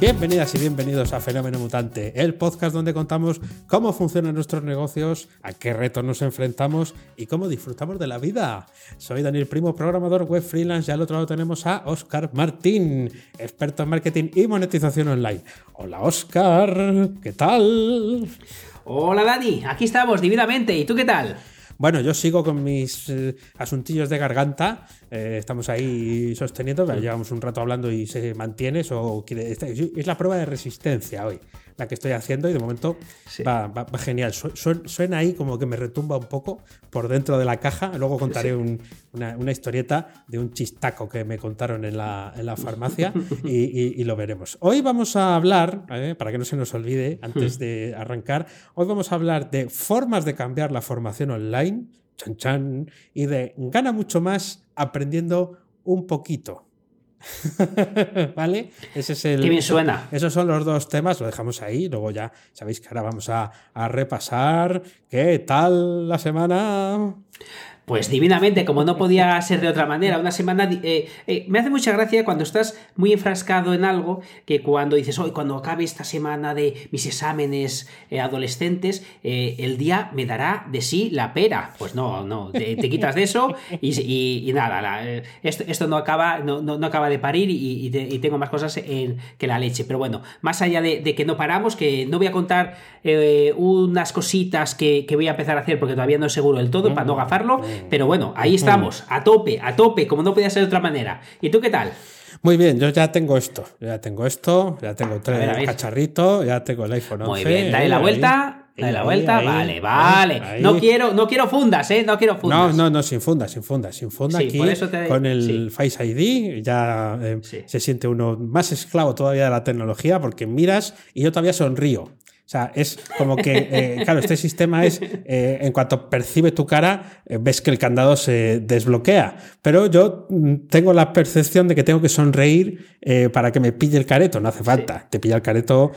Bienvenidas y bienvenidos a Fenómeno Mutante, el podcast donde contamos cómo funcionan nuestros negocios, a qué retos nos enfrentamos y cómo disfrutamos de la vida. Soy Daniel Primo, programador web freelance y al otro lado tenemos a Oscar Martín, experto en marketing y monetización online. Hola Oscar, ¿qué tal? Hola Dani, aquí estamos divinamente. ¿Y tú qué tal? Bueno, yo sigo con mis eh, asuntillos de garganta. Eh, estamos ahí sosteniendo, pero llevamos un rato hablando y se mantiene. Eso es la prueba de resistencia hoy la que estoy haciendo y de momento va, genial. suena ahí como que me retumba un poco por dentro de la caja. Luego contaré una, historieta de un chistaco que me contaron en la, farmacia y, lo veremos. Hoy vamos a hablar, eh, para que no se nos olvide antes de arrancar, hoy vamos a hablar de formas de cambiar la formación online, chan chan, y de gana mucho más aprendiendo un poquito. ¿Vale? Ese es el. Qué bien suena. Esos son los dos temas, lo dejamos ahí. Luego ya sabéis que ahora vamos a, a repasar. ¿Qué tal la semana? Pues divinamente, como no podía ser de otra manera, una semana... Eh, eh, me hace mucha gracia cuando estás muy enfrascado en algo, que cuando dices, hoy cuando acabe esta semana de mis exámenes eh, adolescentes, el día me dará de sí la pera. Pues no, no, te, quitas de eso y, nada, esto, no, acaba, no, no, acaba de parir y, tengo más cosas en, que la leche. Pero bueno, más allá de, que no paramos, que no voy a contar unas cositas que, que, voy a empezar a hacer porque todavía no es seguro del todo, para no gafarlo pero bueno, ahí estamos, a tope, a tope, como no podía ser de otra manera. ¿Y tú qué tal? Muy bien, yo ya tengo esto, ya tengo esto, ya tengo tres cacharritos, ya tengo el iPhone 11. Muy bien, dale la vuelta. Dale la vuelta, vale, vale. no quiero, no quiero fundas, ¿eh? No quiero fundas. No, no, no, sin fundas, sin fundas, sin fundas. aquí, con el Face ID, ya eh, se siente uno más esclavo todavía de la tecnología porque miras y yo todavía sonrío. O sea, es como que, eh, claro, este sistema es, eh, en cuanto percibe tu cara, eh, ves que el candado se desbloquea. Pero yo mm, tengo la percepción de que tengo que sonreír para que me pille el careto. No hace falta. Te pilla el careto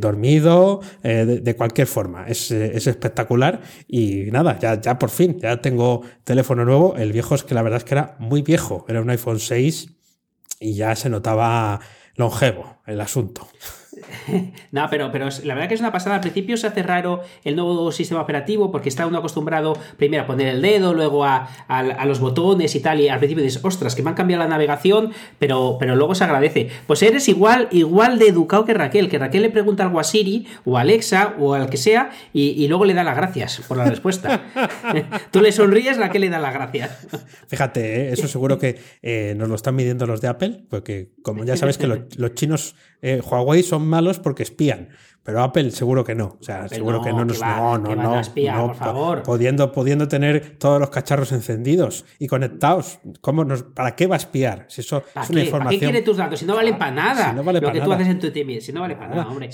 dormido, de, cualquier forma. Es, es, espectacular. Y nada, ya, ya por fin, ya tengo teléfono nuevo. El viejo es que la verdad es que era muy viejo. Era un iPhone 6 y ya se notaba longevo el asunto. no, pero, pero la verdad que es una pasada. Al principio se hace raro el nuevo sistema operativo porque está uno acostumbrado primero a poner el dedo, luego a, los botones y tal. Y al principio dices, ostras, que me han cambiado la navegación, pero, pero luego se agradece. Pues eres igual, igual de educado que Raquel, que Raquel le pregunta algo a Siri o a Alexa o al que sea y, luego le da las gracias por la respuesta. Tú le sonríes, Raquel le da las gracias. Fíjate, ¿eh? eso seguro que eh, nos lo están midiendo los de Apple, porque como ya sabes que los chinos eh, Huawei son malos porque espían. Pero Apple seguro que no. O sea, seguro que no nos. no, no, no, por favor. Pudiendo, pudiendo tener todos los cacharros encendidos y conectados. ¿Cómo nos, ¿Para qué va a espiar? Si eso es una información. ¿Para qué quiere tus datos? Si no valen para nada. Si no vale lo que tú haces en tu TMI. Si no vale para nada, hombre.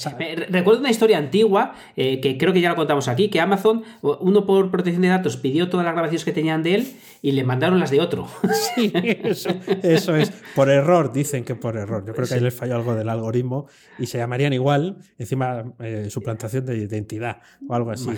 Recuerdo una historia antigua eh, que creo que ya lo contamos aquí: que Amazon, uno por protección de datos, pidió todas las grabaciones que tenían de él y le mandaron las de otro. Sí, eso, es. Por error, dicen que por error. Yo creo que ahí les falló algo del algoritmo y se llamarían igual. Encima eh, suplantación de identidad o algo así,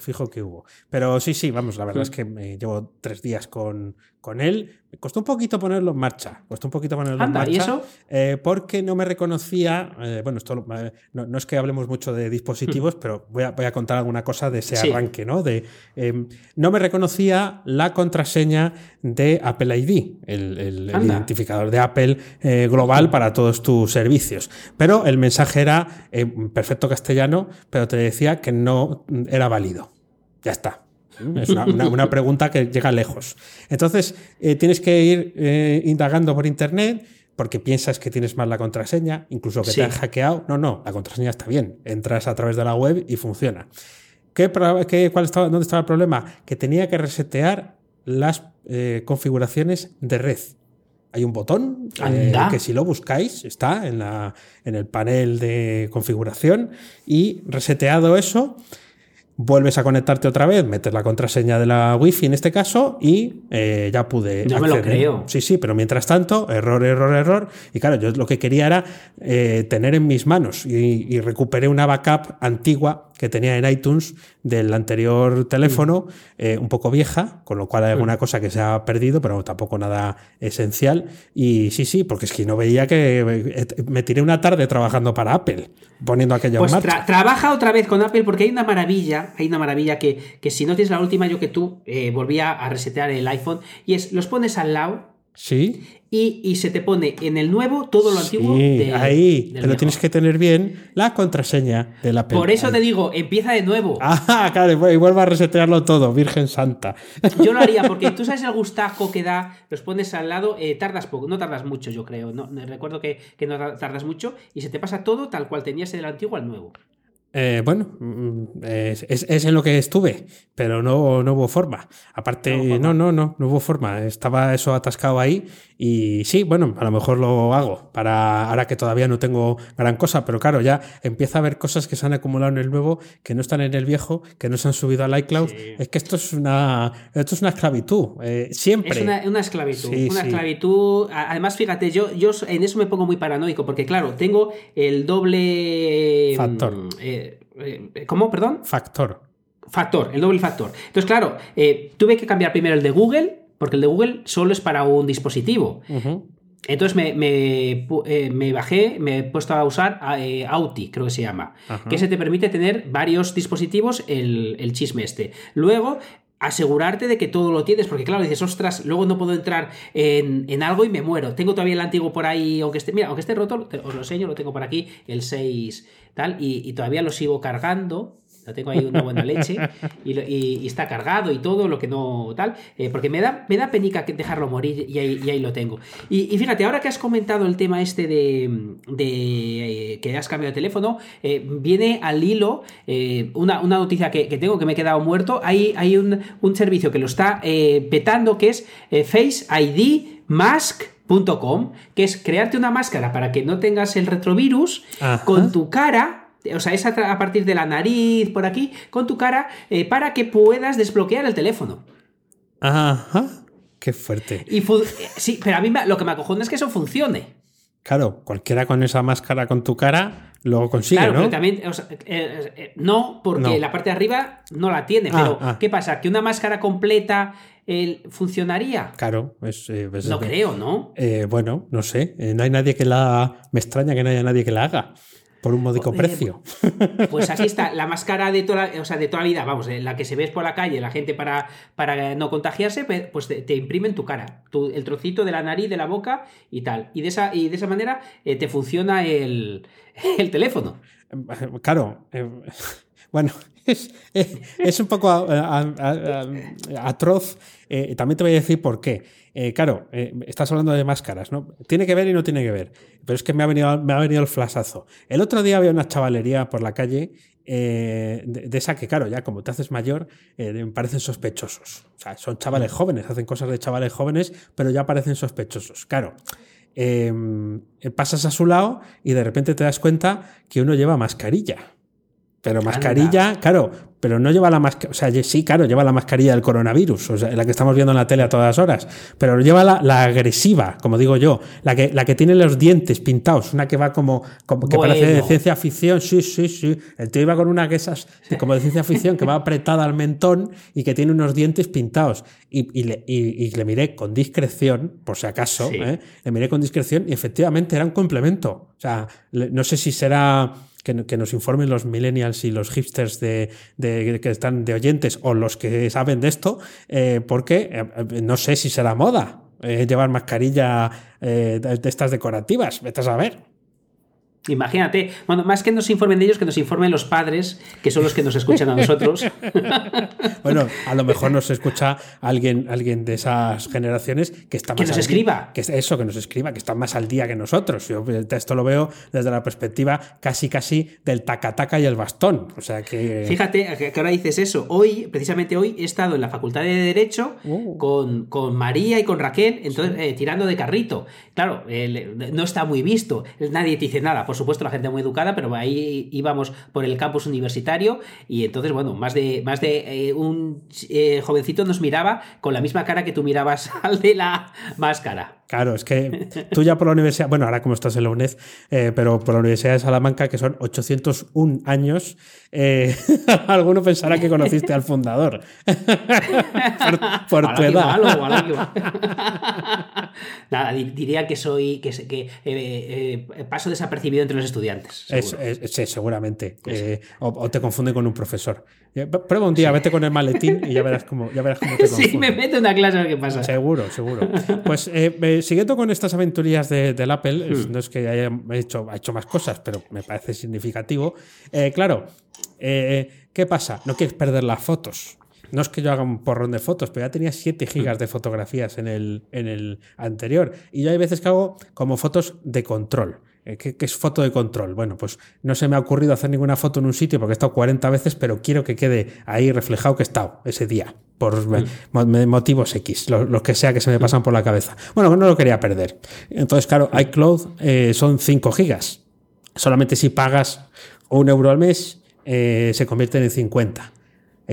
fijo, que hubo. Pero sí, sí, vamos, la verdad es que me llevo tres días con, con él. Me costó un poquito ponerlo en marcha. Costó un poquito ponerlo en marcha. ¿y eso? Eh, porque no me reconocía. Eh, bueno, esto no, es que hablemos mucho de dispositivos, pero voy a, voy a, contar alguna cosa de ese arranque, ¿no? De, em, no me reconocía la contraseña de Apple ID, el, el identificador de Apple global para todos tus servicios. Pero el mensaje era en perfecto castellano, pero te decía que no era válido. Ya está. Es una, pregunta que llega lejos. Entonces, eh, tienes que ir eh, indagando por internet porque piensas que tienes mal la contraseña, incluso que te han hackeado. No, no, la contraseña está bien. Entras a través de la web y funciona. ¿Qué, cuál estaba, ¿Dónde estaba el problema? Que tenía que resetear las eh, configuraciones de red. Hay un botón que si lo buscáis está en, la, en el panel de configuración y reseteado eso vuelves a conectarte otra vez, metes la contraseña de la wifi en este caso y eh, ya pude. No me lo creo. Sí, sí, pero mientras tanto, error, error, error. Y claro, yo lo que quería era eh, tener en mis manos y, y, recuperé una backup antigua que tenía en iTunes del anterior teléfono, eh, un poco vieja, con lo cual hay alguna cosa que se ha perdido, pero tampoco nada esencial. Y sí, sí, porque es que no veía que me tiré una tarde trabajando para Apple, poniendo aquella pues trabaja otra vez con Apple porque hay una maravilla, hay una maravilla que, que si no tienes la última, yo que tú, eh, volvía a resetear el iPhone, y es, los pones al lado. Sí y, se te pone en el nuevo todo lo antiguo. Sí, ahí, pero tienes que tener bien la contraseña de la Por eso te digo, empieza de nuevo. Ah, claro, y vuelve a resetearlo todo, Virgen Santa. Yo lo haría, porque tú sabes el gustaco que da, los pones al lado, eh, tardas poco, no tardas mucho, yo creo. No, recuerdo que, que no tardas mucho y se te pasa todo tal cual tenías el antiguo al nuevo. Eh, bueno, mm, es, en lo que estuve, pero no, no hubo forma. Aparte, no, no, no, no, hubo forma. Estaba eso atascado ahí y sí, bueno, a lo mejor lo hago para ahora que todavía no tengo gran cosa, pero claro, ya empieza a haber cosas que se han acumulado en el nuevo, que no están en el viejo, que no se han subido al iCloud. Es que esto es una, esto es una esclavitud, eh, siempre. Es una, esclavitud, una esclavitud. Además, fíjate, yo, yo en eso me pongo muy paranoico, porque claro, tengo el doble... Factor. Eh, eh, ¿Cómo? Perdón. Factor. Factor, el doble factor. Entonces, claro, eh, tuve que cambiar primero el de Google, porque el de Google solo es para un dispositivo. Entonces me, eh, me, bajé, me he puesto a usar Auti, creo que se llama, que se te permite tener varios dispositivos el, el, chisme este. Luego asegurarte de que todo lo tienes, porque claro, dices, ostras, luego no puedo entrar en, algo y me muero. Tengo todavía el antiguo por ahí, aunque esté, mira, aunque esté roto, os lo enseño, lo tengo por aquí, el 6 tal, y todavía lo sigo cargando lo tengo ahí una buena leche y, está cargado y todo lo que no tal, eh, porque me da, me da penica dejarlo morir y ahí, lo tengo. Y, fíjate, ahora que has comentado el tema este de, de eh, que has cambiado de teléfono, eh, viene al hilo una, noticia que, tengo que me he quedado muerto. Hay, hay un, servicio que lo está petando que es Face ID que es crearte una máscara para que no tengas el retrovirus con tu cara o sea, es a, partir de la nariz, por aquí, con tu cara, eh, para que puedas desbloquear el teléfono. Ajá. Qué fuerte. Y eh, sí, pero a mí lo que me acojona es que eso funcione. Claro, cualquiera con esa máscara con tu cara lo consigue, claro, Pero también, eh, no, porque la parte de arriba no la tiene. Ah, pero, ah. ¿qué pasa? ¿Que una máscara completa funcionaría? Claro, es, no creo, ¿no? bueno, no sé. no hay nadie que la. Me extraña que no haya nadie que la haga por un módico precio. Pues así está, la máscara de toda, o sea, de toda la vida, vamos, la que se ves por la calle, la gente para, para no contagiarse, pues te, te imprimen tu cara, el trocito de la nariz, de la boca y tal. Y de esa, y de esa manera eh, te funciona el, el, teléfono. Claro, eh, bueno, es, un poco atroz. Eh, también te voy a decir por qué. Eh, claro, eh, estás hablando de máscaras, ¿no? Tiene que ver y no tiene que ver. Pero es que me ha venido, me ha venido el flasazo. El otro día había una chavalería por la calle de, esa que, claro, ya como te haces mayor, me parecen sospechosos. O sea, son chavales mm. jóvenes, hacen cosas de chavales jóvenes, pero ya parecen sospechosos. Claro. Em, pasas a su lado y de repente te das cuenta que uno lleva mascarilla. Pero mascarilla, claro, pero no lleva la mascarilla, o sea, sí, claro, lleva la mascarilla del coronavirus, o sea, la que estamos viendo en la tele a todas horas, pero lleva la, agresiva, como digo yo, la que, la que tiene los dientes pintados, una que va como, como que parece de ciencia ficción, sí, sí, sí, el tío iba con una que esas, como de ciencia ficción, que va apretada al mentón y que tiene unos dientes pintados, y, le, y, le, miré con discreción, por si acaso, ¿eh? le miré con discreción y efectivamente era un complemento, o sea, no sé si será que, nos informen los millennials y los hipsters de, que están de oyentes o los que saben de esto, eh, porque eh, no sé si será moda eh, llevar mascarilla de, estas decorativas. Vete a saber. Imagínate, bueno, más que nos informen de ellos, que nos informen los padres, que son los que nos escuchan a nosotros. bueno, a lo mejor nos escucha alguien, alguien de esas generaciones que está más. Que nos escriba. que eso, que nos escriba, que está más al día que nosotros. Yo esto lo veo desde la perspectiva casi, casi del tacataca y el bastón. O sea que. Fíjate que ahora dices eso. Hoy, precisamente hoy, he estado en la Facultad de Derecho uh. con, con, María y con Raquel, entonces, eh, tirando de carrito. Claro, no está muy visto, nadie te dice nada por supuesto, la gente muy educada, pero ahí íbamos por el campus universitario y entonces, bueno, más de, más de eh, un eh, jovencito nos miraba con la misma cara que tú mirabas al de la máscara. Claro, es que tú ya por la universidad, bueno, ahora como estás en la UNED, eh, pero por la Universidad de Salamanca, que son 801 años, eh, alguno pensará que conociste al fundador. por, tu edad. Nada, diría que soy, que, que eh, paso desapercibido entre los estudiantes. sí, seguramente. O, te confunde con un profesor. Prueba un día, vete con el maletín y ya verás cómo, ya verás cómo te confunde. Sí, me meto en una clase a ver qué pasa. Seguro, seguro. Pues siguiendo con estas aventurías del Apple, hmm. no es que haya hecho, ha hecho más cosas, pero me parece significativo. Eh, claro, eh, ¿qué pasa? No quieres perder las fotos. No es que yo haga un porrón de fotos, pero ya tenía 7 gigas de fotografías en el, en el anterior. Y yo hay veces que hago como fotos de control. Eh, ¿Qué, es foto de control? Bueno, pues no se me ha ocurrido hacer ninguna foto en un sitio porque he estado 40 veces, pero quiero que quede ahí reflejado que he estado ese día, por mm. motivos X, lo, que sea que se me pasan por la cabeza. Bueno, no lo quería perder. Entonces, claro, iCloud eh, son 5 gigas. Solamente si pagas un euro al mes, eh, se convierten en 50.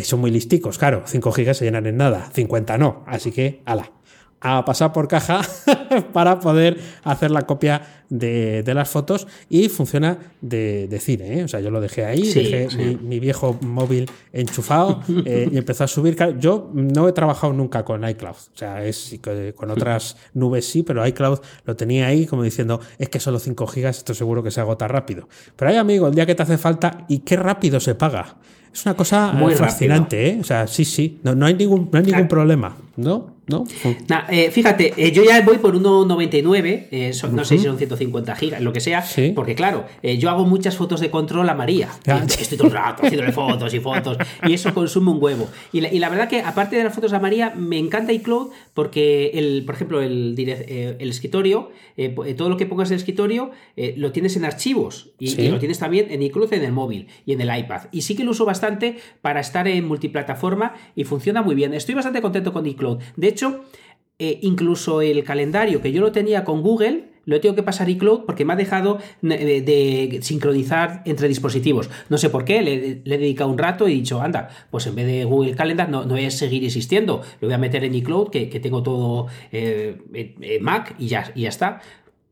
son muy listicos, claro, 5 gigas se llenan en nada, 50 no. Así que, ala a pasar por caja para poder hacer la copia de, las fotos y funciona de, cine. ¿eh? O sea, yo lo dejé ahí, dejé Mi, viejo móvil enchufado eh, y empezó a subir. Yo no he trabajado nunca con iCloud, o sea, es con otras nubes sí, pero iCloud lo tenía ahí como diciendo, es que solo 5 gigas, esto seguro que se agota rápido. Pero hay amigo, el día que te hace falta y qué rápido se paga. Es una cosa muy fascinante, ¿eh? O sea, sí, sí, no, no hay ningún, no hay ningún problema, ¿no? ¿No? Eh, fíjate, eh, yo ya voy por 1,99, eh, no sé si son 150 gigas, lo que sea, porque claro, yo hago muchas fotos de control a María. Estoy todo el rato haciéndole fotos y fotos, y eso consume un huevo. Y la, verdad que, aparte de las fotos a María, me encanta iCloud porque, el, por ejemplo, el, el escritorio, todo lo que pongas en el escritorio, lo tienes en archivos y, lo tienes también en iCloud en el móvil y en el iPad. Y sí que lo uso bastante para estar en multiplataforma y funciona muy bien. Estoy bastante contento con iCloud. De hecho, eh, incluso el calendario que yo lo tenía con Google, lo he tenido que pasar iCloud porque me ha dejado eh, de, sincronizar entre dispositivos. No sé por qué, le, he dedicado un rato y he dicho, anda, pues en vez de Google Calendar no, no voy a seguir existiendo, lo voy a meter en iCloud, que, tengo todo eh, Mac y ya está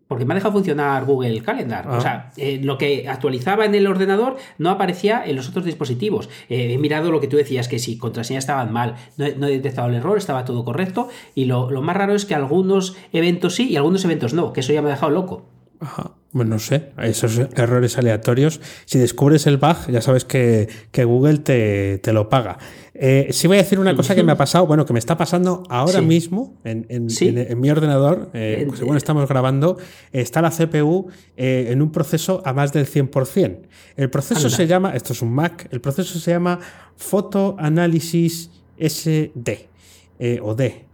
porque me ha dejado funcionar Google Calendar. O ah. sea, eh, lo que actualizaba en el ordenador no aparecía en los otros dispositivos. Eh, he mirado lo que tú decías, que si contraseñas estaban mal, no he, detectado el error, estaba todo correcto. Y lo, lo, más raro es que algunos eventos sí y algunos eventos no, que eso ya me ha dejado loco. Ajá. Bueno, no sé, esos errores aleatorios. Si descubres el bug, ya sabes que, Google te, lo paga. Eh, sí voy a decir una cosa que me ha pasado, bueno, que me está pasando ahora mismo en, mi ordenador, eh, pues, según estamos grabando, está la CPU eh, en un proceso a más del 100%. El proceso se llama, esto es un Mac, el proceso se llama Photo Analysis SD o D,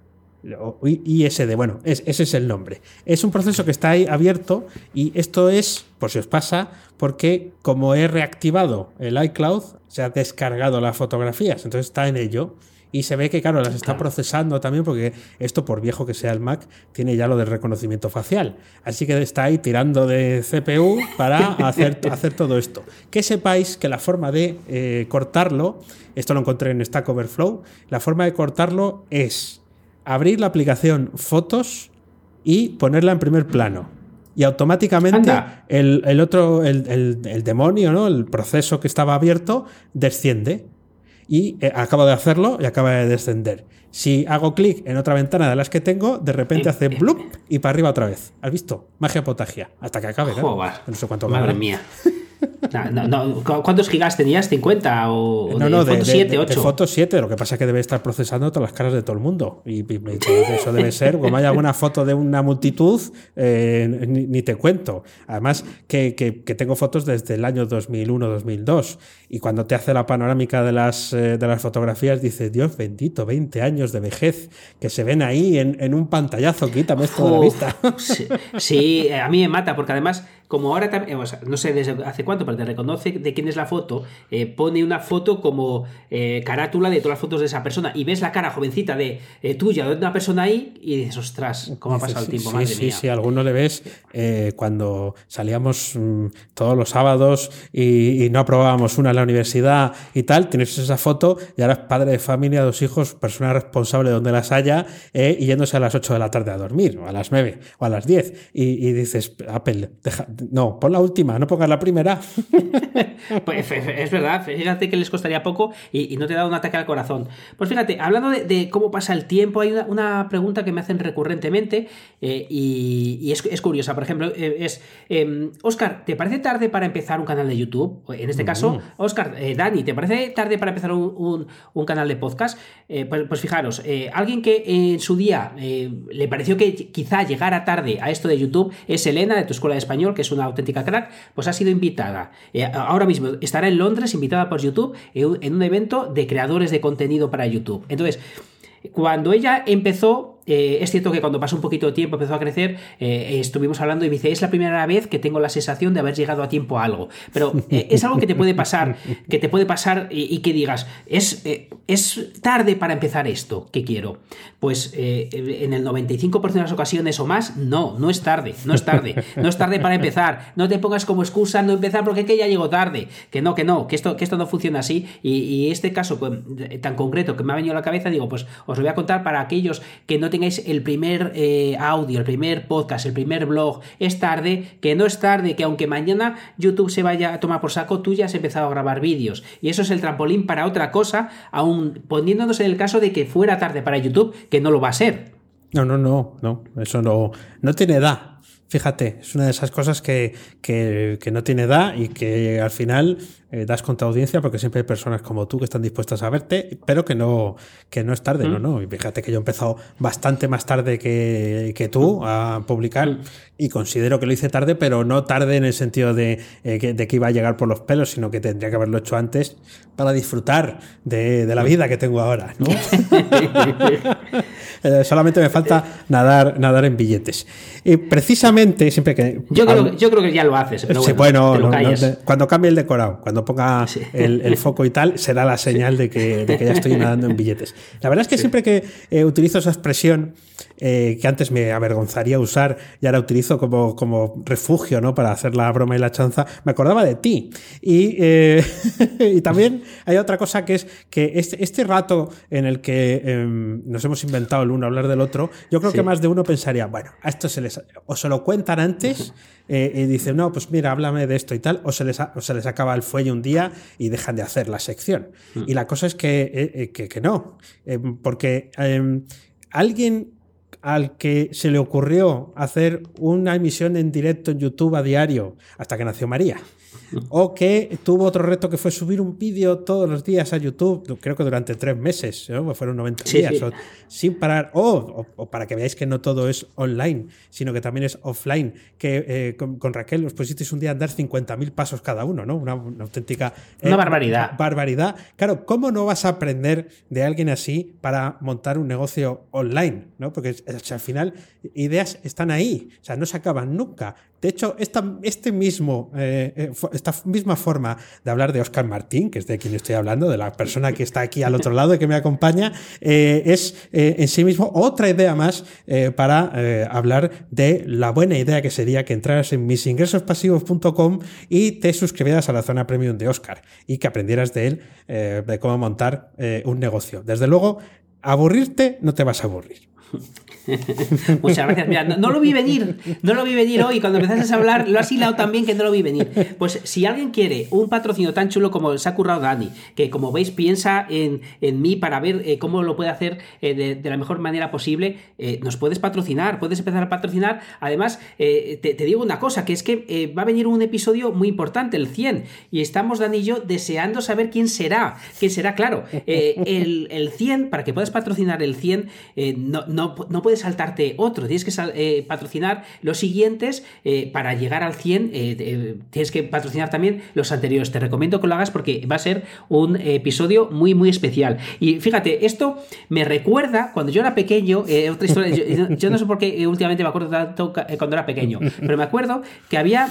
ISD, bueno, ese es el nombre. Es un proceso que está ahí abierto y esto es, por si os pasa, porque como he reactivado el iCloud, se ha descargado las fotografías, entonces está en ello. Y se ve que, claro, las está procesando también porque esto, por viejo que sea el Mac, tiene ya lo del reconocimiento facial. Así que está ahí tirando de CPU para hacer, hacer todo esto. Que sepáis que la forma de eh, cortarlo, esto lo encontré en Stack Overflow, la forma de cortarlo es abrir la aplicación Fotos y ponerla en primer plano. Y automáticamente el, otro, el, demonio, ¿no? El proceso que estaba abierto, desciende. Y eh, acabo de hacerlo y acaba de descender. Si hago clic en otra ventana de las que tengo, de repente hace blup y para arriba otra vez. ¿Has visto? Magia potagia. Hasta que acabe. No sé cuánto Madre mía. ¿Cuántos gigas tenías? ¿50 o no, no, de, fotos 7, 8? De, fotos 7, lo que pasa es que debe estar procesando todas las caras de todo el mundo. Y, eso debe ser, como hay alguna foto de una multitud, eh, ni, te cuento. Además, que, tengo fotos desde el año 2001-2002. Y cuando te hace la panorámica de las, eh, de las fotografías, dices, Dios bendito, 20 años de vejez que se ven ahí en, un pantallazo, quítame esto de la vista. Sí, a mí me mata, porque además como ahora también, no sé desde hace cuánto, pero te reconoce de quién es la foto, eh, pone una foto como eh, carátula de todas las fotos de esa persona y ves la cara jovencita de tuya de una persona ahí y dices, ostras, ¿cómo ha pasado el tiempo? Sí, sí, sí, alguno le ves cuando salíamos mm, todos los sábados y, no aprobábamos una en la universidad y tal, tienes esa foto y ahora es padre de familia, dos hijos, persona responsable donde las haya y yéndose a las 8 de la tarde a dormir, o a las 9, o a las 10, y, dices, Apple, no, pon la última, no pongas la primera. pues es verdad, fíjate que les costaría poco y, no te da un ataque al corazón. Pues fíjate, hablando de, cómo pasa el tiempo, hay una, pregunta que me hacen recurrentemente eh, y, es, curiosa. Por ejemplo, eh, es, Oscar, em, ¿te parece tarde para empezar un canal de YouTube? En este caso, mm. Oscar, eh, Dani, ¿te parece tarde para empezar un, canal de podcast? Pues, pues, fijaros, alguien que en su día le pareció que quizá llegara tarde a esto de YouTube es Elena de tu escuela de español, que es una auténtica crack, pues ha sido invitada. Eh, ahora mismo estará en Londres, invitada por YouTube, en un evento de creadores de contenido para YouTube. Entonces, cuando ella empezó, eh, es cierto que cuando pasó un poquito de tiempo empezó a crecer, eh, estuvimos hablando y me dice, es la primera vez que tengo la sensación de haber llegado a tiempo a algo. Pero eh, es algo que te puede pasar, que te puede pasar y, que digas, es, es tarde para empezar esto que quiero. Pues en el 95% de las ocasiones o más, no, no es tarde, no es tarde, no es tarde para empezar. No te pongas como excusa no empezar porque es que ya llegó tarde. Que no, que no, que esto, que esto no funciona así. Y, este caso pues, tan concreto que me ha venido a la cabeza, digo, pues os lo voy a contar para aquellos que no tengáis el primer eh, audio, el primer podcast, el primer blog, es tarde, que no es tarde, que aunque mañana YouTube se vaya a tomar por saco, tú ya has empezado a grabar vídeos. Y eso es el trampolín para otra cosa, aún poniéndonos en el caso de que fuera tarde para YouTube, que no lo va a ser. No, no, no, no, eso no, no tiene edad. Fíjate, es una de esas cosas que, que, que no tiene edad y que al final eh, das contra audiencia porque siempre hay personas como tú que están dispuestas a verte, pero que no, que no es tarde, ¿no? ¿no? Y fíjate que yo he empezado bastante más tarde que, que tú a publicar y considero que lo hice tarde, pero no tarde en el sentido de, eh, que, de, que, iba a llegar por los pelos, sino que tendría que haberlo hecho antes para disfrutar de, de la vida que tengo ahora, ¿no? Eh, solamente me falta nadar, nadar en billetes. Y precisamente, siempre que... Yo creo, yo creo que ya lo haces, pero bueno, cuando cambie el decorado, cuando ponga el, foco y tal, será la señal de, que, ya estoy nadando en billetes. La verdad es que siempre que eh, utilizo esa expresión, eh, que antes me avergonzaría usar y ahora utilizo como, como refugio ¿no? para hacer la broma y la chanza, me acordaba de ti. Y, eh, y también hay otra cosa que es que este, este rato en el que em, nos hemos inventado el uno hablar del otro, yo creo que más de uno pensaría, bueno, a esto se les, o se lo cuentan antes eh, y dicen, no, pues mira, háblame de esto y tal, o se les, se les acaba el fuelle un día y dejan de hacer la sección. Mm. Y la cosa es que, que, que no, porque em, alguien al que se le ocurrió hacer una emisión en directo en YouTube a diario hasta que nació María o que tuvo otro reto que fue subir un vídeo todos los días a YouTube, creo que durante tres meses, ¿no? Pues fueron 90 días, sin parar, o, para que veáis que no todo es online, sino que también es offline, que eh, con, Raquel os pusisteis un día a andar 50.000 pasos cada uno, ¿no? Una, auténtica... Eh, una barbaridad. Barbaridad. Claro, ¿cómo no vas a aprender de alguien así para montar un negocio online? ¿no? Porque al final ideas están ahí, o sea, no se acaban nunca. De hecho, esta, este mismo, eh, eh, esta misma forma de hablar de Oscar Martín, que es de quien estoy hablando, de la persona que está aquí al otro lado y que me acompaña, eh, es en sí mismo otra idea más para hablar de la buena idea que sería que entraras en misingresospasivos.com y te suscribieras a la zona premium de Oscar y que aprendieras de él de cómo montar un negocio. Desde luego, aburrirte no te vas a aburrir. Muchas gracias. Mira, no, lo vi venir, no lo vi venir hoy. Cuando empezaste a hablar, lo has hilado también que no lo vi venir. Pues si alguien quiere un patrocinio tan chulo como se ha currado Dani, que como veis piensa en, mí para ver eh, cómo lo puede hacer eh, de, la mejor manera posible, eh, nos puedes patrocinar, puedes empezar a patrocinar. Además, te, digo una cosa, que es que va a venir un episodio muy importante, el 100, y estamos Dani y yo deseando saber quién será. Quién será, claro. el, el 100, para que puedas patrocinar el 100, no, no, no puedes saltarte otro, tienes que eh, patrocinar los siguientes eh, para llegar al 100, eh, tienes que patrocinar también los anteriores. Te recomiendo que lo hagas porque va a ser un episodio muy, muy especial. Y fíjate, esto me recuerda cuando yo era pequeño, otra historia, yo, no sé por qué últimamente me acuerdo tanto cuando era pequeño, pero me acuerdo que había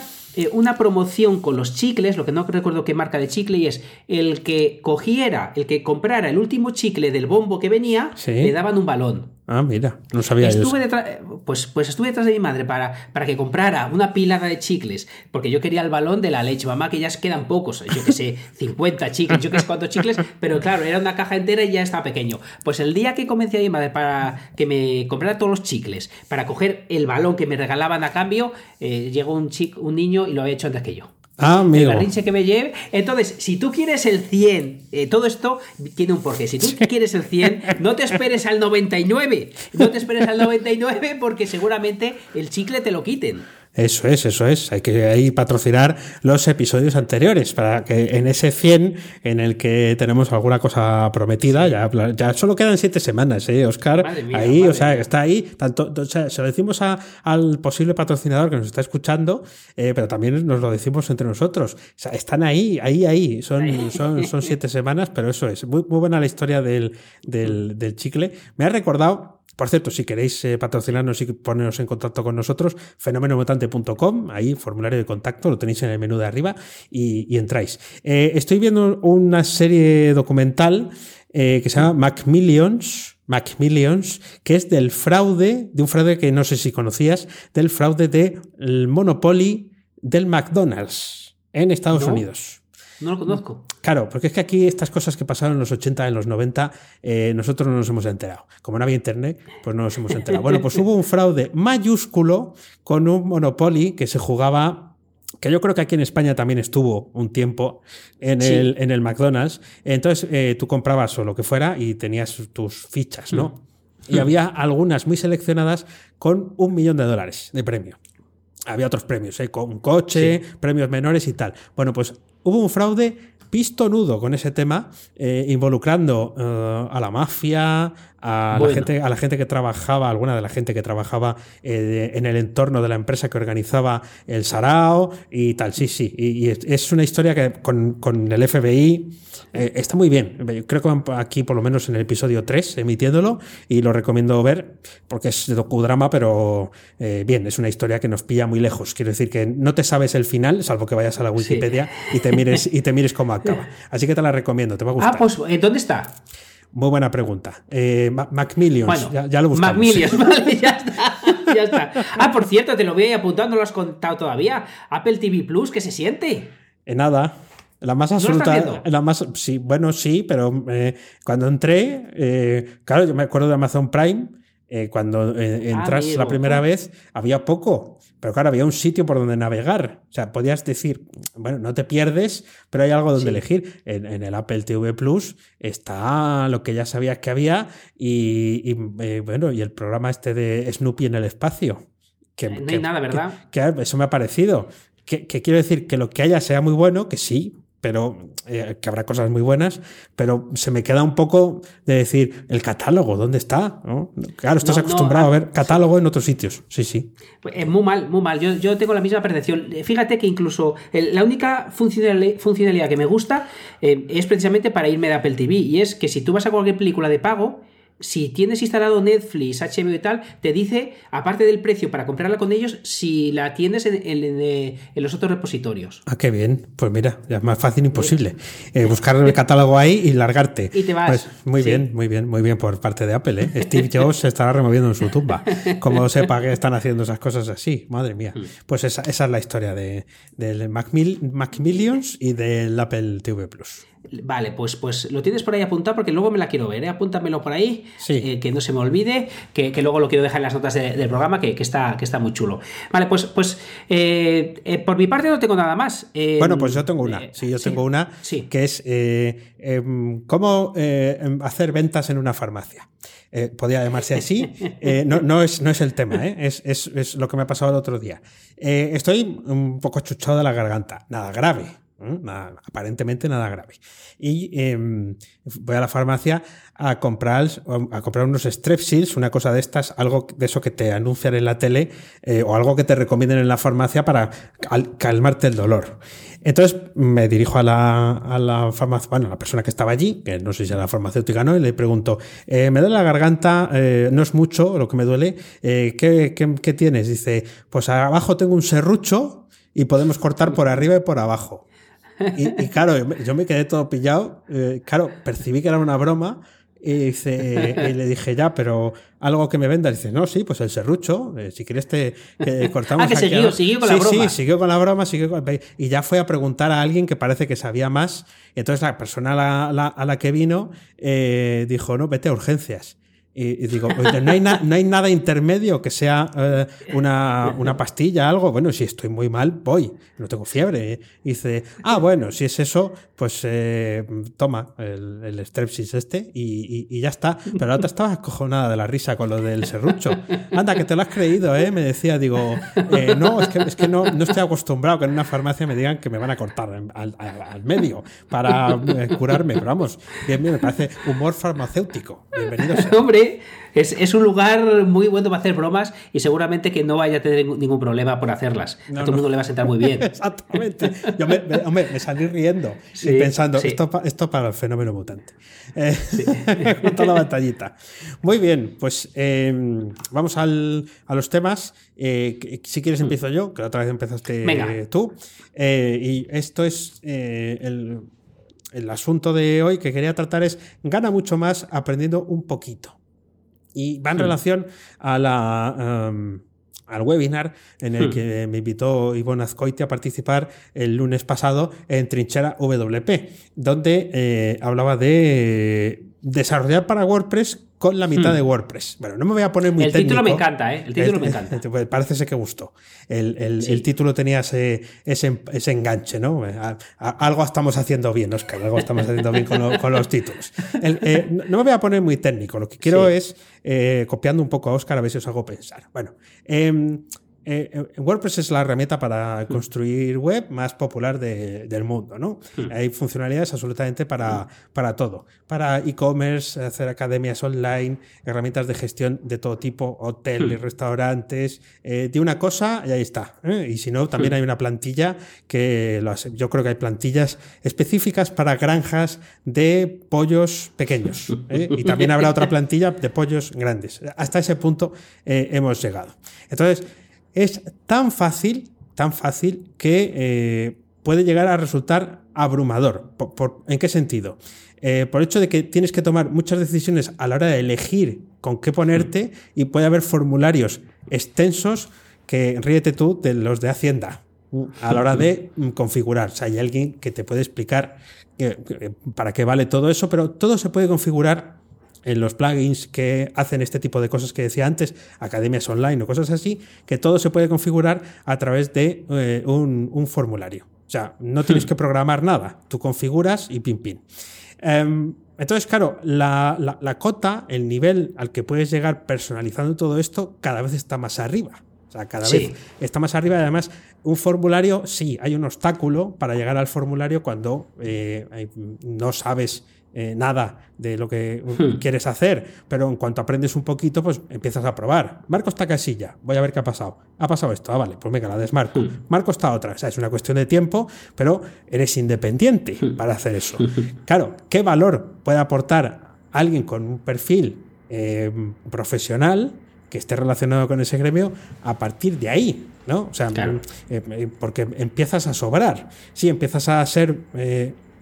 una promoción con los chicles, lo que no recuerdo qué marca de chicle, y es el que cogiera, el que comprara el último chicle del bombo que venía, le daban un balón. Ah, mira, no sabía estuve Detrás, pues, pues estuve detrás de mi madre para, para que comprara una pilada de chicles, porque yo quería el balón de la leche. Mamá, que ya quedan pocos, yo que sé, 50 chicles, yo que sé cuántos chicles, pero claro, era una caja entera y ya estaba pequeño. Pues el día que convencí a mi madre para que me comprara todos los chicles, para coger el balón que me regalaban a cambio, eh, llegó un, chico, un niño y lo había hecho antes que yo. Ah, amigo. El berrinche que me lleve. Entonces, si tú quieres el 100, eh, todo esto tiene un porqué. Si tú quieres el 100, no te esperes al 99. No te esperes al 99 porque seguramente el chicle te lo quiten. Eso es, eso es. Hay que ahí patrocinar los episodios anteriores para que en ese 100 en el que tenemos alguna cosa prometida, ya, ya solo quedan siete semanas, ¿eh, Oscar? ahí, o sea, está ahí. Tanto, o sea, se lo decimos al posible patrocinador que nos está escuchando, eh, pero también nos lo decimos entre nosotros. O sea, están ahí, ahí, ahí. Son, son, son siete semanas, pero eso es. Muy, muy buena la historia del, del, del chicle. Me ha recordado por cierto, si queréis eh, patrocinarnos y poneros en contacto con nosotros, fenomenomutante.com, ahí formulario de contacto, lo tenéis en el menú de arriba y, entráis. Eh, estoy viendo una serie documental eh, que se llama Macmillions, Macmillions, que es del fraude, de un fraude que no sé si conocías, del fraude del Monopoly del McDonald's en Estados Unidos. No lo conozco. Claro, porque es que aquí estas cosas que pasaron en los 80, en los 90, eh, nosotros no nos hemos enterado. Como no había internet, pues no nos hemos enterado. Bueno, pues hubo un fraude mayúsculo con un Monopoly que se jugaba que yo creo que aquí en España también estuvo un tiempo en, el, en el McDonald's. Entonces eh, tú comprabas o lo que fuera y tenías tus fichas, ¿no? Mm. Y había algunas muy seleccionadas con un millón de dólares de premio. Había otros premios, ¿eh? con un coche, premios menores y tal. Bueno, pues hubo un fraude pistonudo con ese tema, eh, involucrando eh, a la mafia, a, la gente, a la gente que trabajaba, alguna de la gente que trabajaba eh, en el entorno de la empresa que organizaba el Sarao y tal. Sí, sí. Y, es una historia que con, con el FBI eh, está muy bien. Creo que aquí, por lo menos en el episodio 3, emitiéndolo, y lo recomiendo ver porque es docudrama, pero eh, bien, es una historia que nos pilla muy lejos. Quiero decir que no te sabes el final, salvo que vayas a la Wikipedia y, te mires, y te mires cómo acaba. Así que te la recomiendo, te va a gustar. Ah, pues ¿dónde está? Muy buena pregunta. Eh, Macmillions, ya, lo buscamos. Macmillions, vale, ya está, ya está. Ah, por cierto, te lo voy a ir apuntando, no lo has contado todavía. Apple TV Plus, ¿qué se siente? En nada. La más absoluta. la más, sí, bueno, sí, pero eh, cuando entré, eh, claro, yo me acuerdo de Amazon Prime, eh, cuando entras la primera vez, había poco. Pero claro, había un sitio por donde navegar. O sea, podías decir, bueno, no te pierdes, pero hay algo donde elegir. En, el Apple TV Plus está lo que ya sabías que había y, bueno, y el programa este de Snoopy en el espacio. Que, no hay nada, ¿verdad? Que, eso me ha parecido. Que, quiero decir que lo que haya sea muy bueno, que sí, pero eh, que habrá cosas muy buenas, pero se me queda un poco de decir, el catálogo, ¿dónde está? Claro, estás acostumbrado a ver catálogo en otros sitios, sí, sí. Pues, muy mal, muy mal, yo, yo tengo la misma percepción. Fíjate que incluso la única funcionalidad que me gusta eh, es precisamente para irme de Apple TV, y es que si tú vas a cualquier película de pago, si tienes instalado Netflix, HBO y tal, te dice, aparte del precio para comprarla con ellos, si la tienes en, los otros repositorios. Ah, qué bien. Pues mira, ya es más fácil imposible. Eh, buscar el catálogo ahí y largarte. Y te vas. Pues muy bien, muy bien, muy bien por parte de Apple. ¿eh? Steve Jobs se estará removiendo en su tumba. Como sepa que están haciendo esas cosas así. Madre mía. Mm. Pues esa, es la historia de, del Macmillions y del Apple TV Plus. Vale, pues, pues lo tienes por ahí apuntado porque luego me la quiero ver, ¿eh? apúntamelo por ahí, eh, que no se me olvide, que, luego lo quiero dejar en las notas del programa, que, está, que está muy chulo. Vale, pues, pues eh, por mi parte no tengo nada más. bueno, pues yo tengo una, sí, yo tengo una, que es em, cómo em, hacer ventas en una farmacia. podría llamarse así, no, no, es, no es el tema, es, es, es, lo que me ha pasado el otro día. estoy un poco chuchado de la garganta, nada grave, aparentemente nada grave. Y em, voy a la farmacia a comprar, a comprar unos Strepsils, una cosa de estas, algo de eso que te anuncian en la tele eh, o algo que te recomienden en la farmacia para calmarte el dolor. Entonces me dirijo a la, a la farmacia, bueno, a la persona que estaba allí, que no sé si era la farmacéutica o no, y le pregunto, eh, me duele la garganta, eh, no es mucho lo que me duele, ¿qué, qué, qué tienes? Dice, pues abajo tengo un serrucho y podemos cortar por arriba y por abajo. Y, claro, yo me quedé todo pillado. Eh, claro, percibí que era una broma y, dice, y le dije, ya, pero algo que me venda. dice, no, sí, pues el serrucho. Eh, si quieres, te cortamos. ah, que siguió, siguió con la broma. Sí, siguió con la broma. Siguió y ya fue a preguntar a alguien que parece que sabía más. Y entonces la persona a la, a la que vino eh, dijo, no, vete a urgencias. Y, digo, no hay, no hay, nada intermedio que sea eh, una, una, pastilla, algo. Bueno, si estoy muy mal, voy. No tengo fiebre. Y dice, ah, bueno, si es eso, pues eh, toma el, el, strepsis este y, y, ya está. Pero la otra estaba acojonada de la risa con lo del serrucho. Anda, que te lo has creído, ¿eh? Me decía, digo, eh, no, es que, no, estoy acostumbrado que en una farmacia me digan que me van a cortar al, medio para curarme. Pero vamos, bien, bien, me parece humor farmacéutico. Bienvenido sea. Hombre, es, un lugar muy bueno para hacer bromas y seguramente que no vaya a tener ningún problema por hacerlas. a todo el mundo le va a sentar muy bien. Exactamente. Yo me, me, salí riendo y pensando, esto, esto para el fenómeno mutante. Eh, junto la batallita. Muy bien, pues em, vamos al, a los temas. Eh, si quieres mm. empiezo yo, que la otra vez empezaste tú. Eh, y esto es el, el asunto de hoy que quería tratar es gana mucho más aprendiendo un poquito. Y va en hmm. relación a la, em, al webinar en el hmm. que me invitó Ivonne Azcoite a participar el lunes pasado en Trinchera WP, donde eh, hablaba de desarrollar para WordPress con la mitad hmm. de WordPress. Bueno, no me voy a poner muy El título me encanta, ¿eh? El título me encanta. Pues parece ser que gustó. El, título tenía ese, ese, enganche, ¿no? algo estamos haciendo bien, Oscar, algo estamos haciendo bien con, los títulos. Eh, no me voy a poner muy técnico, lo que quiero es, eh, copiando un poco a Oscar, a ver si os hago pensar. Bueno, eh, eh, eh, WordPress es la herramienta para construir web más popular del mundo, ¿no? Mm. Hay funcionalidades absolutamente para, para todo. Para e-commerce, hacer academias online, herramientas de gestión de todo tipo, hoteles, restaurantes, eh, de una cosa y ahí está. Y si no, también hay una plantilla que lo hace. Yo creo que hay plantillas específicas para granjas de pollos pequeños. Y también habrá otra plantilla de pollos grandes. Hasta ese punto hemos llegado. Entonces, es tan fácil, tan fácil que eh, puede llegar a resultar abrumador. ¿En qué sentido? Eh, por el hecho de que tienes que tomar muchas decisiones a la hora de elegir con qué ponerte y puede haber formularios extensos que ríete tú de los de Hacienda a la hora de configurar. O sea, hay alguien que te puede explicar para qué vale todo eso, pero todo se puede configurar en los plugins que hacen este tipo de cosas que decía antes, academias online o cosas así, que todo se puede configurar a través de eh, un, formulario. O sea, no tienes hmm. que programar nada, tú configuras y pim, pim. Em, entonces, claro, la, cota, el nivel al que puedes llegar personalizando todo esto, cada vez está más arriba. O sea, cada vez está más arriba. Además, un formulario, sí, hay un obstáculo para llegar al formulario cuando eh, no sabes eh, nada de lo que hmm. quieres hacer, pero en cuanto aprendes un poquito, pues empiezas a probar. Marco esta casilla, voy a ver qué ha pasado. Ha pasado esto, ah, vale, pues venga, la desmarco. Hmm. Marco esta otra, o sea, es una cuestión de tiempo, pero eres independiente hmm. para hacer eso. Claro, ¿qué valor puede aportar alguien con un perfil eh, profesional que esté relacionado con ese gremio a partir de ahí? ¿no? O sea, eh, porque empiezas a sobrar. Sí, empiezas a ser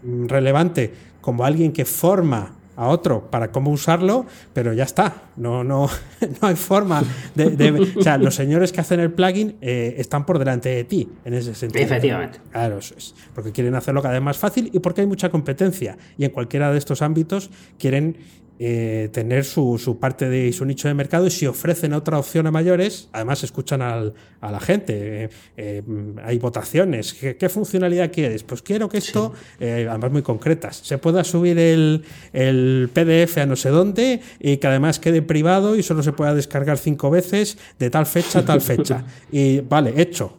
relevante como alguien que forma a otro para cómo usarlo, pero ya está. No, no, no hay forma de, O sea, los señores que hacen el plugin eh, están por delante de ti en ese sentido. Efectivamente. Claro, eso es. Porque quieren hacerlo cada vez más fácil y porque hay mucha competencia. Y en cualquiera de estos ámbitos quieren eh, tener su, parte de su nicho de mercado y si ofrecen otra opción a mayores, además escuchan a la gente. Eh, eh, hay votaciones. ¿Qué, funcionalidad quieres? Pues quiero que esto, además muy concretas, se pueda subir el, el, PDF a no sé dónde y que además quede privado y solo se pueda descargar cinco veces de tal fecha a tal fecha. y vale, hecho.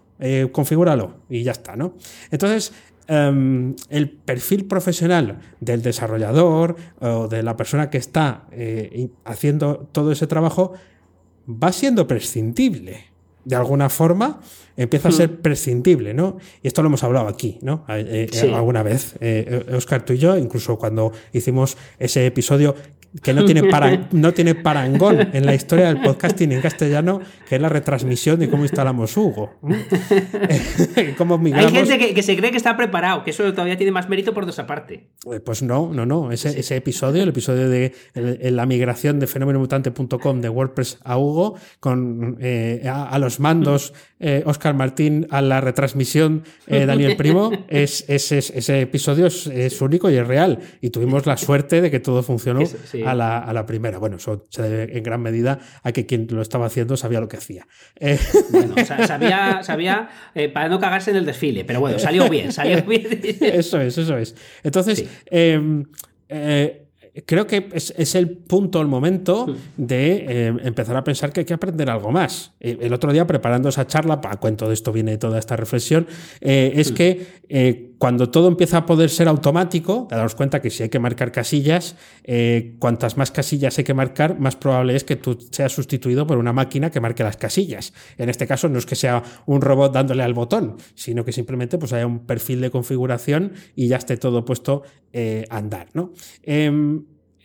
configúralo y ya está, ¿no? Entonces, Em, el perfil profesional del desarrollador o de la persona que está eh, haciendo todo ese trabajo va siendo prescindible. De alguna forma empieza a ser hmm. prescindible, ¿no? Y esto lo hemos hablado aquí, ¿no? Eh, eh, alguna vez. Oscar, tú y yo, incluso cuando hicimos ese episodio que no tiene, para, no tiene parangón en la historia del podcasting en castellano, que es la retransmisión de cómo instalamos Hugo. Hay gente que, se cree que está preparado, que eso todavía tiene más mérito por otra parte. Eh, pues no, no, no. Ese, ese episodio, el episodio de la migración de fenomenomutante.com de WordPress a Hugo, con eh, a, los mandos Oscar Martín, a la retransmisión Daniel Primo, es, ese episodio es, único y es real. Y tuvimos la suerte de que todo funcionó a, la, primera. Bueno, eso se debe en gran medida a que quien lo estaba haciendo sabía lo que hacía. Eh, bueno, sabía, sabía eh, para no cagarse en el desfile, pero bueno, salió bien, salió bien. eso es, eso es. Entonces, em, eh, creo que es, el punto, el momento de eh, empezar a pensar que hay que aprender algo más. Eh, el otro día, preparando esa charla, para cuento de esto viene toda esta reflexión, eh, es que cuando todo empieza a poder ser automático, daros cuenta que si hay que marcar casillas, cuantas más casillas hay que marcar, más probable es que tú seas sustituido por una máquina que marque las casillas. En este caso, no es que sea un robot dándole al botón, sino que simplemente pues, haya un perfil de configuración y ya esté todo puesto a andar. ¿no?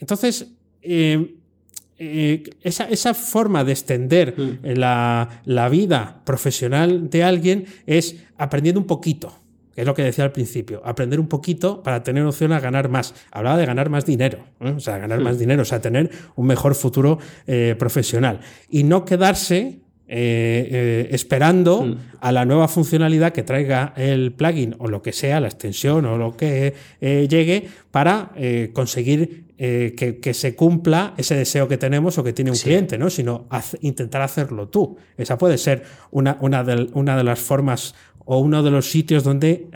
Entonces, eh, eh, esa, forma de extender mm. la, vida profesional de alguien es aprendiendo un poquito, que es lo que decía al principio, aprender un poquito para tener opción a ganar más. Hablaba de ganar más dinero, o sea, ganar más dinero, o sea, tener un mejor futuro eh, profesional. Y no quedarse esperando mm. a la nueva funcionalidad que traiga el plugin o lo que sea, la extensión o lo que llegue para conseguir eh, que, se cumpla ese deseo que tenemos o que tiene un cliente, ¿no? sino intentar hacerlo tú. Esa puede ser una, una, de, una de las formas o uno de los sitios donde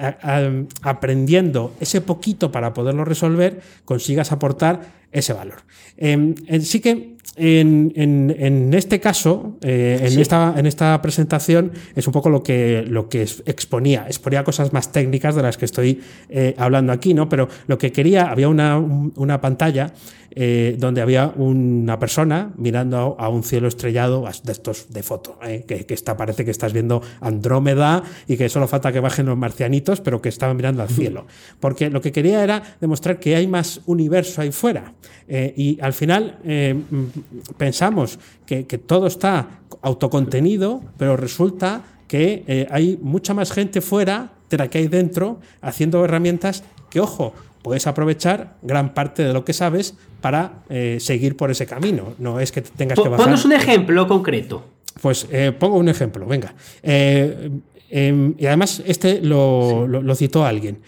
aprendiendo ese poquito para poderlo resolver, consigas aportar ese valor. Em, sí que en, este caso, eh, en, esta, en esta presentación, es un poco lo que, lo que exponía. Exponía cosas más técnicas de las que estoy eh, hablando aquí, ¿no? Pero lo que quería, había una, una pantalla eh, donde había una persona mirando a, un cielo estrellado de estos de foto, eh, que, está, parece que estás viendo Andrómeda y que solo falta que bajen los marcianitos, pero que estaban mirando al cielo. Porque lo que quería era demostrar que hay más universo ahí fuera. Eh, y al final mm, pensamos que, que todo está autocontenido, pero resulta que hay mucha más gente fuera de la que hay dentro haciendo herramientas que, ojo, puedes aprovechar gran parte de lo que sabes para eh, seguir por ese camino. No es que tengas que bajar. Ponos un ejemplo concreto. Pues eh, pongo un ejemplo, venga. Eh, em, y además, este lo, lo citó alguien.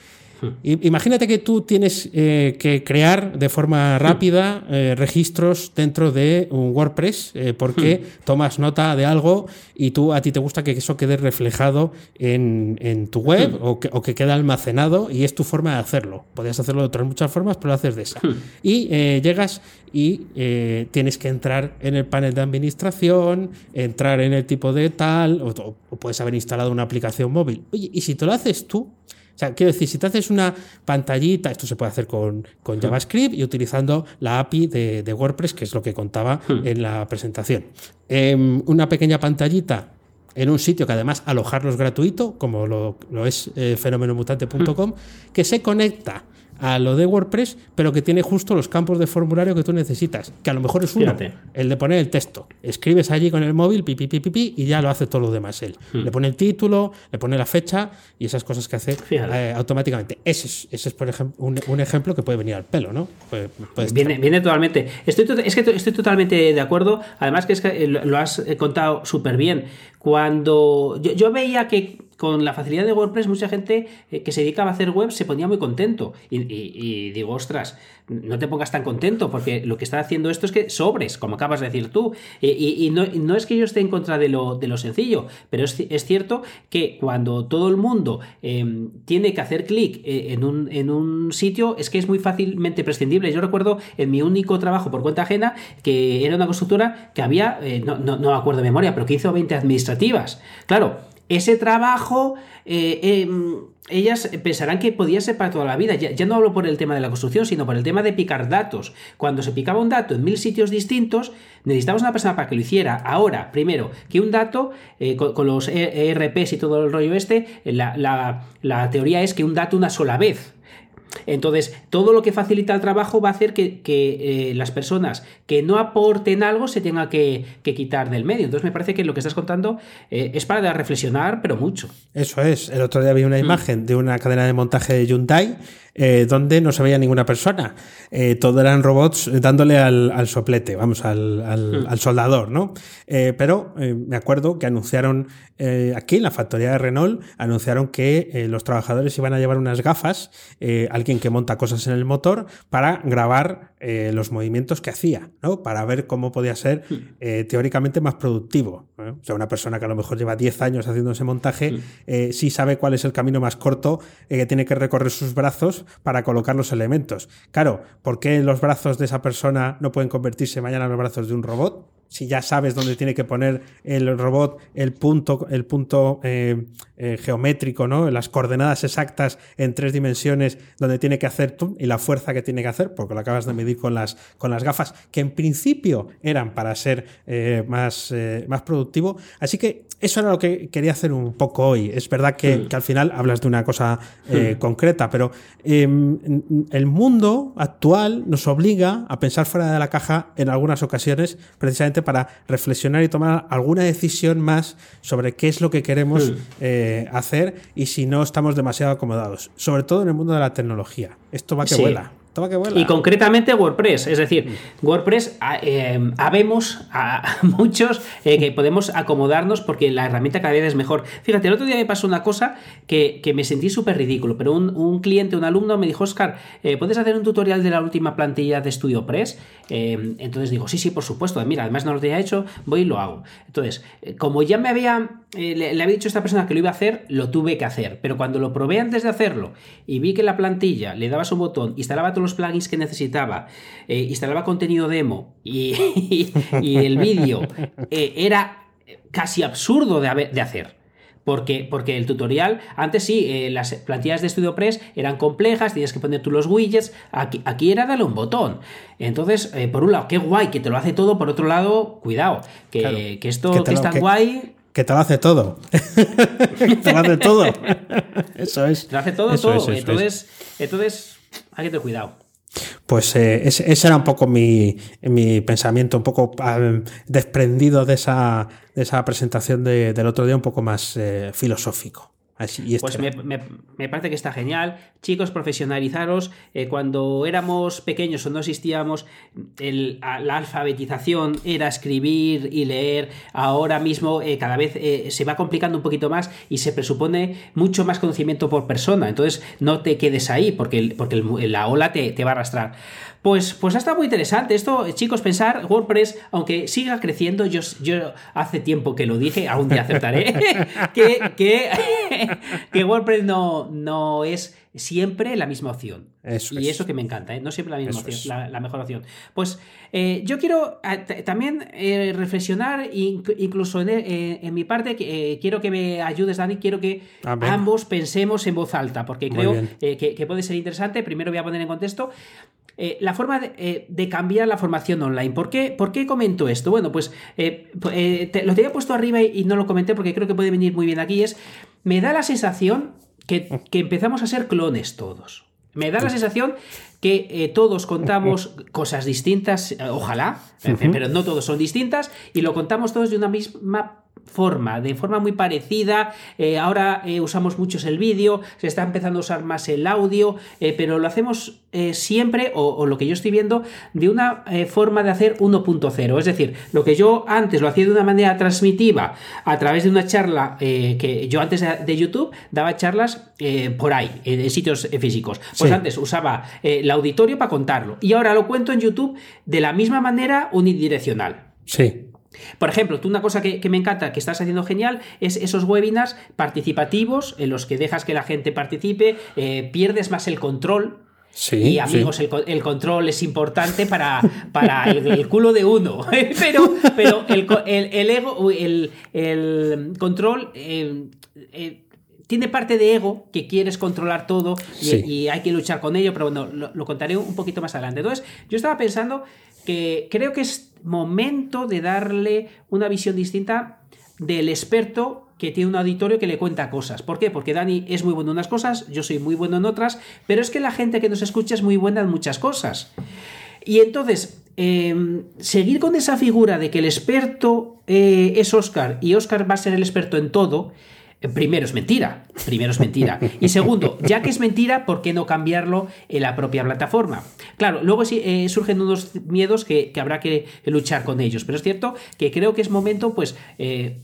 Imagínate que tú tienes eh, que crear de forma rápida eh, registros dentro de un WordPress eh, porque tomas nota de algo y tú a ti te gusta que eso quede reflejado en, tu web o, que, quede almacenado y es tu forma de hacerlo. Podrías hacerlo de otras muchas formas, pero lo haces de esa. Y llegas y tienes que entrar en el panel de administración, entrar en el tipo de tal, o, o puedes haber instalado una aplicación móvil. Oye, y si te lo haces tú, o sea, quiero decir, si te haces una pantallita, esto se puede hacer con, JavaScript y utilizando la API de, WordPress, que es lo que contaba hmm. en la presentación. Em, una pequeña pantallita en un sitio que además alojarlo es gratuito, como lo, es eh, fenomenomutante.com, hmm. que se conecta a lo de WordPress, pero que tiene justo los campos de formulario que tú necesitas, que a lo mejor es uno, el de poner el texto. Escribes allí con el móvil, pipi, pipi, pipi, y ya lo hace todo lo demás él. Hmm. Le pone el título, le pone la fecha y esas cosas que hace eh, automáticamente. Ese es, ese es por ejemplo, un, ejemplo que puede venir al pelo, ¿no? viene, viene totalmente. Estoy, es que estoy totalmente de acuerdo. Además que, es que lo has eh, contado súper bien. Cuando yo, veía que con la facilidad de WordPress mucha gente eh, que se dedicaba a hacer web se ponía muy contento. Y, digo, ostras, no te pongas tan contento porque lo que está haciendo esto es que sobres, como acabas de decir tú. y, no, es que yo esté en contra de lo, de lo sencillo, pero es, cierto que cuando todo el mundo em, tiene que hacer clic eh, en, un, en un sitio, es que es muy fácilmente prescindible. Yo recuerdo en mi único trabajo por cuenta ajena que era una constructora que había, eh, no, no, no acuerdo de memoria, pero que hizo 20 administrativos Claro, ese trabajo, eh, em, ellas pensarán que podía ser para toda la vida. Ya, no hablo por el tema de la construcción, sino por el tema de picar datos. Cuando se picaba un dato en mil sitios distintos, necesitábamos una persona para que lo hiciera. Ahora, primero, que un dato, eh, con, los ERPs y todo el rollo este, la, la teoría es que un dato una sola vez. Entonces, todo lo que facilita el trabajo va a hacer que, eh, las personas que no aporten algo se tengan que, quitar del medio. Entonces, me parece que lo que estás contando eh, es para reflexionar, pero mucho. Eso es. El otro día vi una mm. imagen de una cadena de montaje de Hyundai eh, donde no se veía ninguna persona. Eh, todo eran robots dándole al, soplete, vamos, al, al, hmm. soldador, ¿no? Eh, pero me acuerdo que anunciaron aquí en la factoría de Renault, anunciaron que los trabajadores iban a llevar unas gafas, alguien que monta cosas en el motor, para grabar los movimientos que hacía, ¿no? Para ver cómo podía ser hmm. teóricamente más productivo. O sea, una persona que a lo mejor lleva 10 años haciendo ese montaje, hmm. sí sabe cuál es el camino más corto que tiene que recorrer sus brazos para colocar los elementos. Claro, ¿por qué los brazos de esa persona no pueden convertirse mañana en los brazos de un robot? si ya sabes dónde tiene que poner el robot el punto, el punto eh, eh, geométrico, ¿no? Las coordenadas exactas en tres dimensiones donde tiene que hacer y la fuerza que tiene que hacer, porque lo acabas de medir con las, con las gafas, que en principio eran para ser eh, más, más productivo. Así que eso era lo que quería hacer un poco hoy. Es verdad que, al final hablas de una cosa hmm. concreta, pero em, el mundo actual nos obliga a pensar fuera de la caja en algunas ocasiones, precisamente para reflexionar y tomar alguna decisión más sobre qué es lo que queremos eh, hacer y si no estamos demasiado acomodados, sobre todo en el mundo de la tecnología. Esto va que vuela. Y concretamente WordPress, es decir. WordPress eh, habemos a muchos eh, que podemos acomodarnos porque la herramienta cada vez es mejor. Fíjate, el otro día me pasó una cosa que, me sentí súper ridículo, pero un, cliente, un alumno me dijo, Oscar, eh, ¿puedes hacer un tutorial de la última plantilla de StudioPress? entonces digo, sí, sí, por supuesto, mira, además no lo tenía hecho, voy y lo hago. Entonces, como ya me había, le, había dicho a esta persona que lo iba a hacer, lo tuve que hacer, pero cuando lo probé antes de hacerlo y vi que la plantilla le daba su botón, instalaba todo los plugins que necesitaba, eh, instalaba contenido demo y, el vídeo, eh, era casi absurdo de, de hacer. Porque, porque, el tutorial, antes sí, eh, las plantillas de StudioPress eran complejas, tienes que poner tú los widgets, aquí, aquí era darle un botón. Entonces, por un lado, qué guay que te lo hace todo, por otro lado, cuidado, que, esto que, es tan guay... Que te lo hace todo. te lo hace todo. Eso es. Te lo hace todo, todo. entonces, entonces, hay que tener cuidado. Pues eh, ese, era un poco mi, pensamiento, un poco ah, desprendido de esa, de esa presentación del otro día, un poco más eh, filosófico pues me, parece que está genial. Chicos, profesionalizaros. Eh, cuando éramos pequeños o no existíamos, la alfabetización era escribir y leer. Ahora mismo eh, cada vez eh, se va complicando un poquito más y se presupone mucho más conocimiento por persona. Entonces no te quedes ahí porque, porque la ola te, te va a arrastrar. Pues, pues ha estado muy interesante esto, chicos, pensar WordPress, aunque siga creciendo, yo, yo hace tiempo que lo dije, aún te aceptaré, que, que, WordPress no, no es siempre la misma opción. y eso que me encanta, ¿eh? no siempre la misma opción, la, mejor opción. Pues eh, yo quiero eh, también reflexionar, incluso en, mi parte, quiero que me ayudes, Dani, quiero que ambos pensemos en voz alta, porque creo que, puede ser interesante. Primero voy a poner en contexto. Eh, la forma eh, de, cambiar la formación online. ¿Por qué, ¿Por qué comento esto? Bueno, pues eh, lo tenía puesto arriba y, no lo comenté porque creo que puede venir muy bien aquí. Es, me da la sensación que, empezamos a ser clones todos. Me da la sensación que todos contamos cosas distintas, ojalá, pero no todos son distintas, y lo contamos todos de una misma forma, de forma muy parecida. Eh, ahora eh, usamos mucho el vídeo, se está empezando a usar más el audio, eh, pero lo hacemos siempre, o, lo que yo estoy viendo, de una forma de hacer 1.0. Es decir, lo que yo antes lo hacía de una manera transmitiva a través de una charla que yo antes de YouTube daba charlas por ahí, en sitios físicos. Pues antes usaba el auditorio para contarlo y ahora lo cuento en YouTube de la misma manera unidireccional. Sí. Por ejemplo, tú una cosa que, me encanta, que estás haciendo genial, es esos webinars participativos en los que dejas que la gente participe, eh, pierdes más el control, Sí, y amigos, el, control es importante para, para el, culo de uno. pero, pero el, ego, el, control eh, eh, tiene parte de ego que quieres controlar todo y, hay que luchar con ello, pero bueno, lo, contaré un poquito más adelante. Entonces, yo estaba pensando que creo que es momento de darle una visión distinta del experto que tiene un auditorio que le cuenta cosas. ¿Por qué? Porque Dani es muy bueno en unas cosas, yo soy muy bueno en otras, pero es que la gente que nos escucha es muy buena en muchas cosas. Y entonces, em, seguir con esa figura de que el experto eh, es Oscar y Oscar va a ser el experto en todo, Primero es mentira, primero es mentira. Y segundo, ya que es mentira, ¿por qué no cambiarlo en la propia plataforma? Claro, luego sí, eh, surgen unos miedos que, habrá que luchar con ellos, pero es cierto que creo que es momento, pues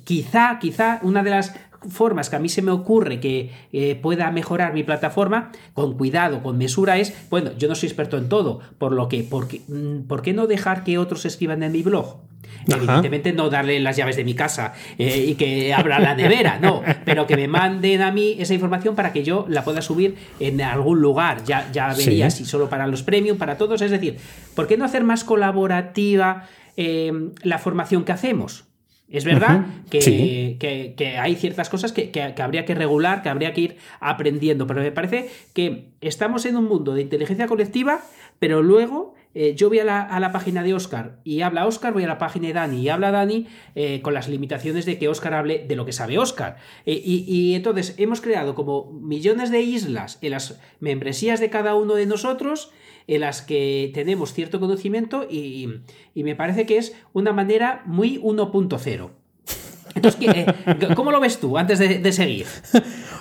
quizá, quizá una de las formas que a mí se me ocurre que eh, pueda mejorar mi plataforma, con cuidado, con mesura, es, bueno, yo no soy experto en todo, por lo que, ¿por qué, mm, ¿por qué no dejar que otros escriban en mi blog? Evidentemente no darle las llaves de mi casa eh, y que abra la nevera, no, pero que me manden a mí esa información para que yo la pueda subir en algún lugar. Ya, ya vería si solo para los premium, para todos. Es decir, ¿por qué no hacer más colaborativa eh, la formación que hacemos? Es verdad que, hay ciertas cosas que, habría que regular, que habría que ir aprendiendo, pero me parece que estamos en un mundo de inteligencia colectiva, pero luego eh, yo voy a la, página de Oscar y habla Oscar, voy a la página de Dani y habla Dani eh, con las limitaciones de que Oscar hable de lo que sabe Oscar. Eh, y, y, entonces hemos creado como millones de islas en las membresías de cada uno de nosotros en las que tenemos cierto conocimiento y, me parece que es una manera muy 1.0. Entonces, eh, ¿cómo lo ves tú antes de, seguir?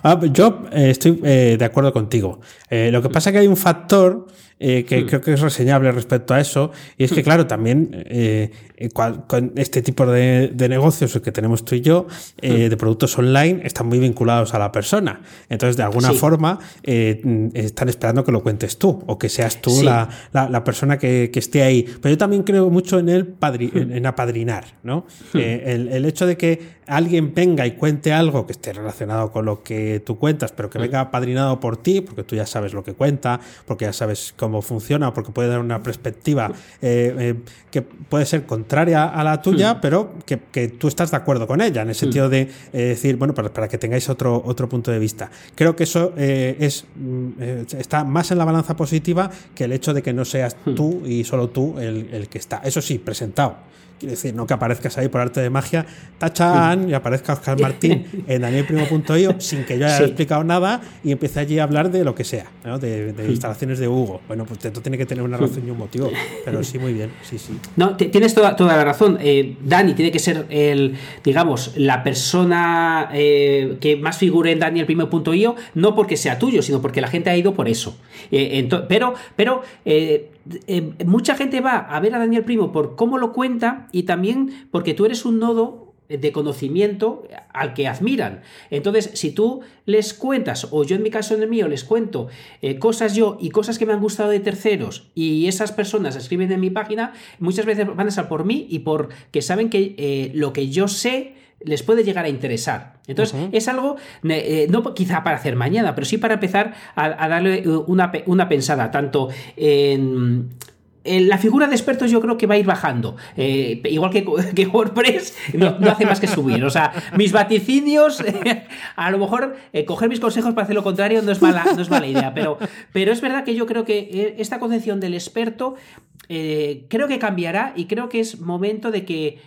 Ah, yo eh, estoy eh, de acuerdo contigo. lo que pasa es que hay un factor eh, que hmm. creo que es reseñable respecto a eso. Y es que, hmm. claro, también eh, eh, con este tipo de, negocios que tenemos tú y yo, hmm. de productos online, están muy vinculados a la persona. Entonces, de alguna forma, están esperando que lo cuentes tú o que seas tú la, la, persona que, que, esté ahí. Pero yo también creo mucho en el en, apadrinar, ¿no? el, el hecho de que alguien venga y cuente algo que esté relacionado con lo que tú cuentas, pero que venga apadrinado por ti, porque tú ya sabes lo que cuenta, porque ya sabes cómo cómo funciona, porque puede dar una perspectiva eh, eh, que puede ser contraria a la tuya, hmm. pero que, tú estás de acuerdo con ella, en el sentido hmm. de eh, decir, bueno, para, para, que tengáis otro, otro punto de vista. Creo que eso es, mm, está más en la balanza positiva que el hecho de que no seas hmm. tú y solo tú el, el que está. Eso sí, presentado Quiero decir, no que aparezcas ahí por arte de magia, tachan, y aparezca Oscar Martín en danielprimo.io sin que yo haya explicado nada y empiece allí a hablar de lo que sea, de, instalaciones de Hugo. Bueno, pues esto tiene que tener una razón y un motivo, pero sí, muy bien, sí, sí. No, tienes toda, toda la razón. Eh, Dani tiene que ser el, digamos, la persona eh, que más figure en danielprimo.io, no porque sea tuyo, sino porque la gente ha ido por eso. Eh, pero, pero eh, mucha gente va a ver a Daniel Primo por cómo lo cuenta y también porque tú eres un nodo de conocimiento al que admiran. Entonces, si tú les cuentas, o yo en mi caso en el mío les cuento eh, cosas yo y cosas que me han gustado de terceros, y esas personas escriben en mi página, muchas veces van a ser por mí y porque saben que eh, lo que yo sé les puede llegar a interesar. Entonces, es algo, eh, no quizá para hacer mañana, pero sí para empezar a, darle una, una, pensada, tanto en, la figura de expertos yo creo que va a ir bajando. Eh, igual que, que WordPress no, hace más que subir. O sea, mis vaticinios, a lo mejor eh, coger mis consejos para hacer lo contrario no es mala, no es mala idea. Pero, pero es verdad que yo creo que esta concepción del experto creo que cambiará y creo que es momento de que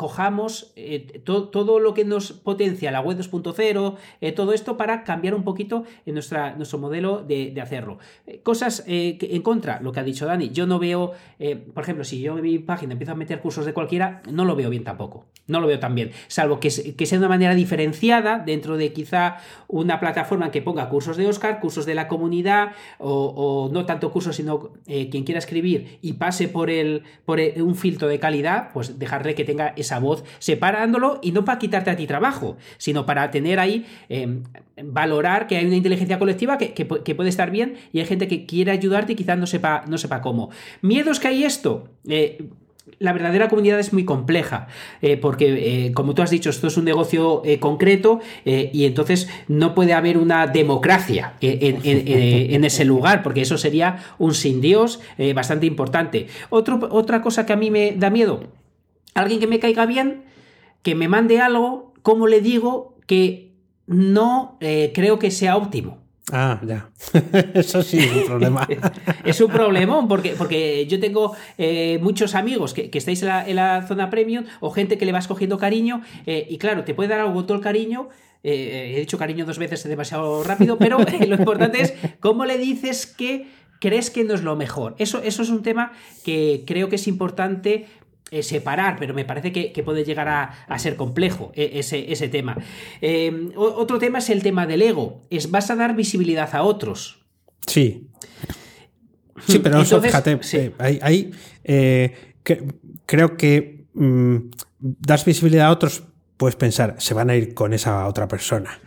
cojamos eh, todo lo que nos potencia la web 2.0, eh, todo esto para cambiar un poquito en nuestra, nuestro modelo de, hacerlo. Eh, cosas en contra, lo que ha dicho Dani, yo no veo, por ejemplo, si yo en mi página empiezo a meter cursos de cualquiera, no lo veo bien tampoco, no lo veo tan bien, salvo que, que sea de una manera diferenciada dentro de quizá una plataforma que ponga cursos de Oscar, cursos de la comunidad, o, no tanto cursos, sino quien quiera escribir y pase por, el, por un filtro de calidad, pues dejarle que tenga esa voz, separándolo y no para quitarte a ti trabajo, sino para tener ahí, em, valorar que hay una inteligencia colectiva que, puede estar bien y hay gente que quiere ayudarte y quizás no sepa, no sepa cómo. ¿Miedos que hay esto? Eh, la verdadera comunidad es muy compleja, eh, porque eh, como tú has dicho, esto es un negocio concreto y entonces no puede haber una democracia en, ese lugar, porque eso sería un sin Dios bastante importante. otra cosa que a mí me da miedo, alguien que me caiga bien, que me mande algo, ¿cómo le digo que no eh, creo que sea óptimo? Ah, ya. Eso sí es un problema. es un problemón, porque, porque yo tengo eh, muchos amigos que, estáis en la, zona premium o gente que le vas cogiendo cariño eh, y claro, te puede dar algo todo el cariño. Eh, he dicho cariño dos veces demasiado rápido, pero lo importante es cómo le dices que crees que no es lo mejor. Eso, eso es un tema que creo que es importante eh, separar, pero me parece que, puede llegar a, ser complejo e, ese, tema. Em, otro tema es el tema del ego. Es vas a dar visibilidad a otros. Sí. Sí, pero fíjate, eh, ahí, eh, creo que mm, das visibilidad a otros, puedes pensar, se van a ir con esa otra persona.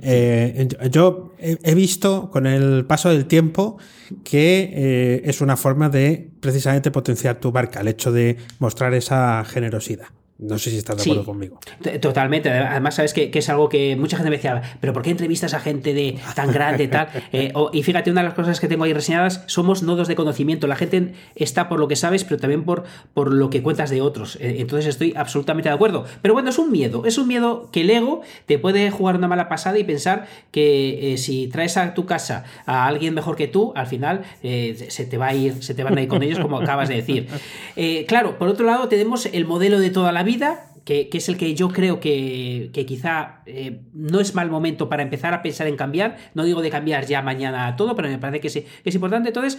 Eh, yo he visto con el paso del tiempo que eh, es una forma de precisamente potenciar tu marca, el hecho de mostrar esa generosidad. No sé si estás de acuerdo conmigo. Totalmente. Además, sabes que, es algo que mucha gente me decía, pero ¿por qué entrevistas a gente de tan grande tal? Eh, y fíjate, una de las cosas que tengo ahí reseñadas, somos nodos de conocimiento. La gente está por lo que sabes, pero también por, por lo que cuentas de otros. Eh, entonces estoy absolutamente de acuerdo. Pero bueno, es un miedo. Es un miedo que el ego te puede jugar una mala pasada y pensar que eh, si traes a tu casa a alguien mejor que tú, al final se te va a ir, se te van a ir con ellos, como acabas de decir. claro, por otro lado, tenemos el modelo de toda la vida vida, que, es el que yo creo que, quizá eh, no es mal momento para empezar a pensar en cambiar. No digo de cambiar ya mañana todo, pero me parece que, sí, es importante. Entonces,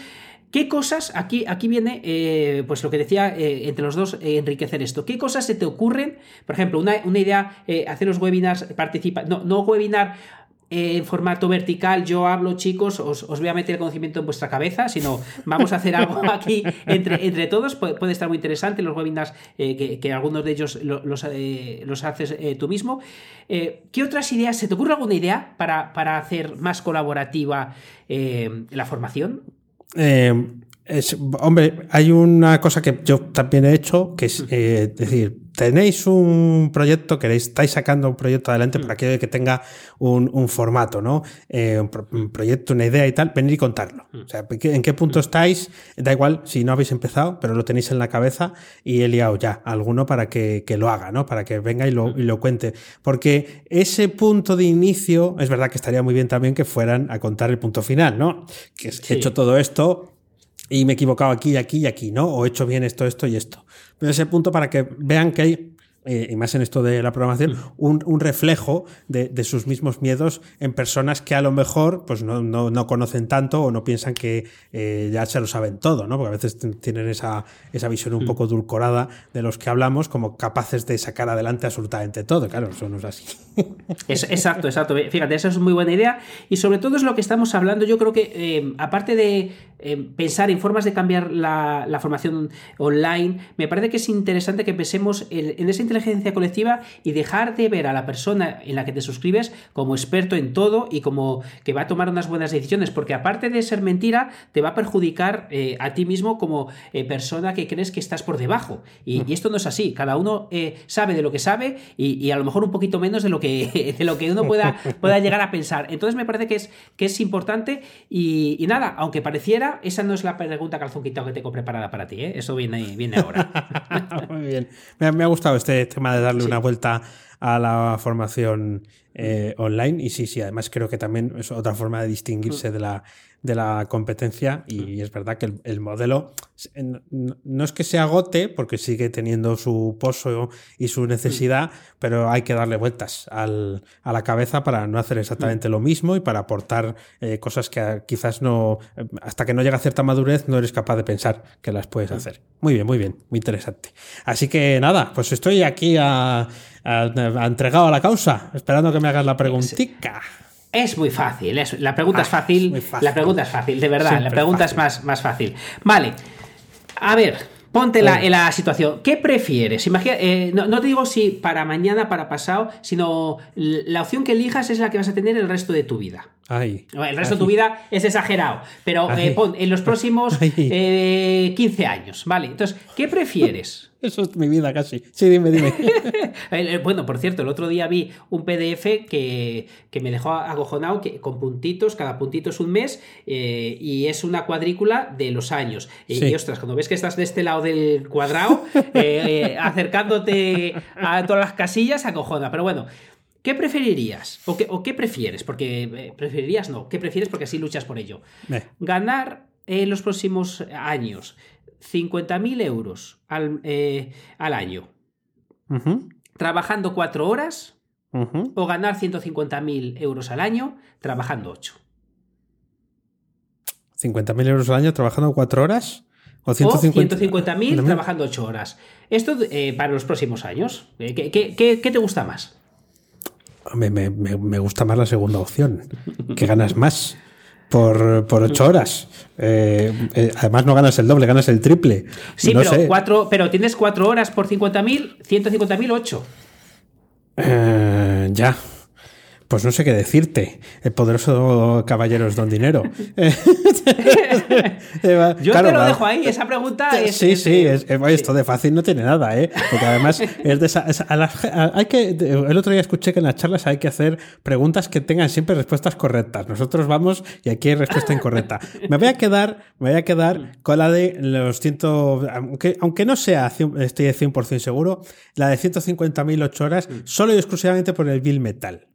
¿qué cosas, aquí, aquí viene, eh, pues lo que decía eh, entre los dos, enriquecer esto, ¿qué cosas se te ocurren? Por ejemplo, una, una idea, hacer los webinars, participa, no, no webinar en formato vertical, yo hablo, chicos, os, voy a meter el conocimiento en vuestra cabeza, sino vamos a hacer algo aquí entre, entre todos, puede, estar muy interesante, los webinars eh, que, algunos de ellos los, eh, los haces eh, tú mismo. ¿Qué otras ideas? ¿Se te ocurre alguna idea para, para hacer más colaborativa la formación? Hombre, hay una cosa que yo también he hecho, que es decir, tenéis un proyecto, queréis, estáis sacando un proyecto adelante mm. para que, que tenga un, formato, ¿no? Eh, un, proyecto, una idea y tal, venir y contarlo. Mm. O sea, ¿en qué punto mm. estáis? Da igual si no habéis empezado, pero lo tenéis en la cabeza y he liado ya alguno para que, lo haga, ¿no? Para que venga y lo, y lo cuente. Porque ese punto de inicio, es verdad que estaría muy bien también que fueran a contar el punto final, ¿no? Que he hecho todo esto, y me he equivocado aquí, aquí y aquí, ¿no? O he hecho bien esto, esto y esto. Pero ese punto para que vean que hay eh, y más en esto de la programación, un, reflejo de, sus mismos miedos en personas que a lo mejor pues no, conocen tanto o no piensan que eh, ya se lo saben todo, ¿no? Porque a veces tienen esa, esa visión un mm. poco dulcorada de los que hablamos como capaces de sacar adelante absolutamente todo. Claro, eso no es así. Es, exacto, exacto. Fíjate, esa es muy buena idea y sobre todo es lo que estamos hablando. Yo creo que eh, aparte de pensar en formas de cambiar la, formación online, me parece que es interesante que pensemos en, esa inteligencia colectiva y dejar de ver a la persona en la que te suscribes como experto en todo y como que va a tomar unas buenas decisiones, porque aparte de ser mentira, te va a perjudicar eh, a ti mismo como eh, persona que crees que estás por debajo. Y, esto no es así, cada uno eh, sabe de lo que sabe y, a lo mejor un poquito menos de lo que, de lo que uno pueda, pueda llegar a pensar. Entonces me parece que es, que es importante y nada, aunque pareciera esa no es la pregunta calzón quitado que tengo preparada para ti, ¿eh? Eso viene, viene ahora. Muy bien. Me ha, gustado este tema de darle una vuelta a la formación eh, online y sí, sí, además creo que también es otra forma de distinguirse mm. de la de la competencia y es verdad que el, modelo no es que se agote porque sigue teniendo su pozo y su necesidad, pero hay que darle vueltas al, a la cabeza para no hacer exactamente lo mismo y para aportar eh, cosas que quizás no, hasta que no llega a cierta madurez no eres capaz de pensar que las puedes hacer. Muy bien, muy bien, muy interesante. Así que nada, pues estoy aquí a, entregado a la causa, esperando que me hagas la preguntita. Es muy fácil, la pregunta es ah, fácil, La pregunta es fácil, de verdad, la pregunta es más, más fácil. Vale, a ver, ponte la, en la situación. ¿Qué prefieres? Imagina, eh, no, te digo si para mañana, para pasado, sino la opción que elijas es la que vas a tener el resto de tu vida. El resto de tu vida es exagerado, pero eh, pon en los próximos 15 eh, años, ¿vale? Entonces, ¿qué prefieres? Eso es mi vida casi. Sí, dime, dime. bueno, por cierto, el otro día vi un PDF que, me dejó acojonado que, con puntitos, cada puntito es un mes eh, y es una cuadrícula de los años. Y ostras, cuando ves que estás de este lado del cuadrado, eh, acercándote a todas las casillas, acojona. Pero bueno, ¿Qué preferirías? ¿O qué, o qué prefieres? Porque eh, preferirías no. ¿Qué prefieres? Porque así luchas por ello. Eh. Ganar en los próximos años 50.000 euros al, eh, al año trabajando 4 horas ujú. o ganar 150.000 euros al año trabajando 8. 50.000 euros al año trabajando cuatro horas. O O 150 150.000 trabajando 8 horas. Esto eh, para los próximos años. ¿Qué, qué- qué- qué te gusta más? Me, me- me- me gusta más la segunda opción, que ganas más por, por ocho horas. Eh, eh, además no ganas el doble, ganas el triple. Sí, no pero, sé. cuatro, pero tienes 4 horas por 50.000, 150.000, 8. Eh, ya. Pues no sé qué decirte. El poderoso caballero es don dinero. Eh, Yo claro, te lo dejo ahí, esa pregunta es... Sí, es sí, de- es, es- esto de fácil no tiene nada, ¿eh? Porque además es de esa, es- a la- a- hay que, el otro día escuché que en las charlas hay que hacer preguntas que tengan siempre respuestas correctas. Nosotros vamos y aquí hay respuesta incorrecta. Me voy a quedar, me voy a quedar con la de los 100, aunque, aunque no sea, estoy de 100% seguro, la de 150.000 ocho horas, solo y exclusivamente por el Bill Metal.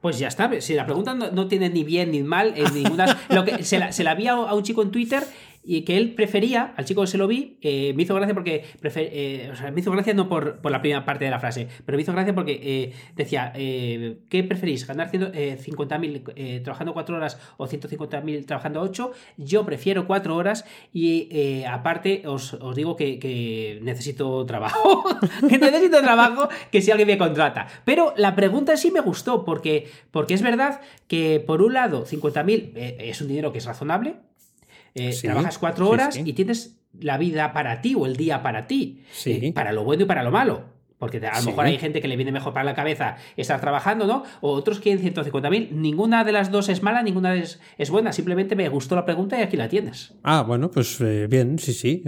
Pues ya está, si la pregunta no, no tiene ni bien ni mal, en ninguna. Lo que, se, la, se la vi a, a un chico en Twitter y que él prefería, al chico que se lo vi, eh, me hizo gracia porque. prefer- eh, o sea, me hizo gracia no por, por la primera parte de la frase, pero me hizo gracia porque eh, decía: eh, ¿Qué preferís? ¿Ganar ciento- eh, 50.000 eh, trabajando 4 horas o 150.000 trabajando 8? Yo prefiero 4 horas y aparte os, os digo que, que necesito trabajo. que necesito trabajo que si alguien me contrata. Pero la pregunta sí me gustó porque, porque es verdad que por un lado 50.000 eh, es un dinero que es razonable. Eh, Sí, trabajas cuatro horas sí. y tienes la vida para ti o el día para ti. Sí. Eh, para lo bueno y para lo malo. Porque a lo mejor hay gente que le viene mejor para la cabeza estar trabajando, ¿no? O otros quieren 150.000. Ninguna de las dos es mala, ninguna es, es buena. Simplemente me gustó la pregunta y aquí la tienes. Ah, bueno, pues eh, bien, sí, sí.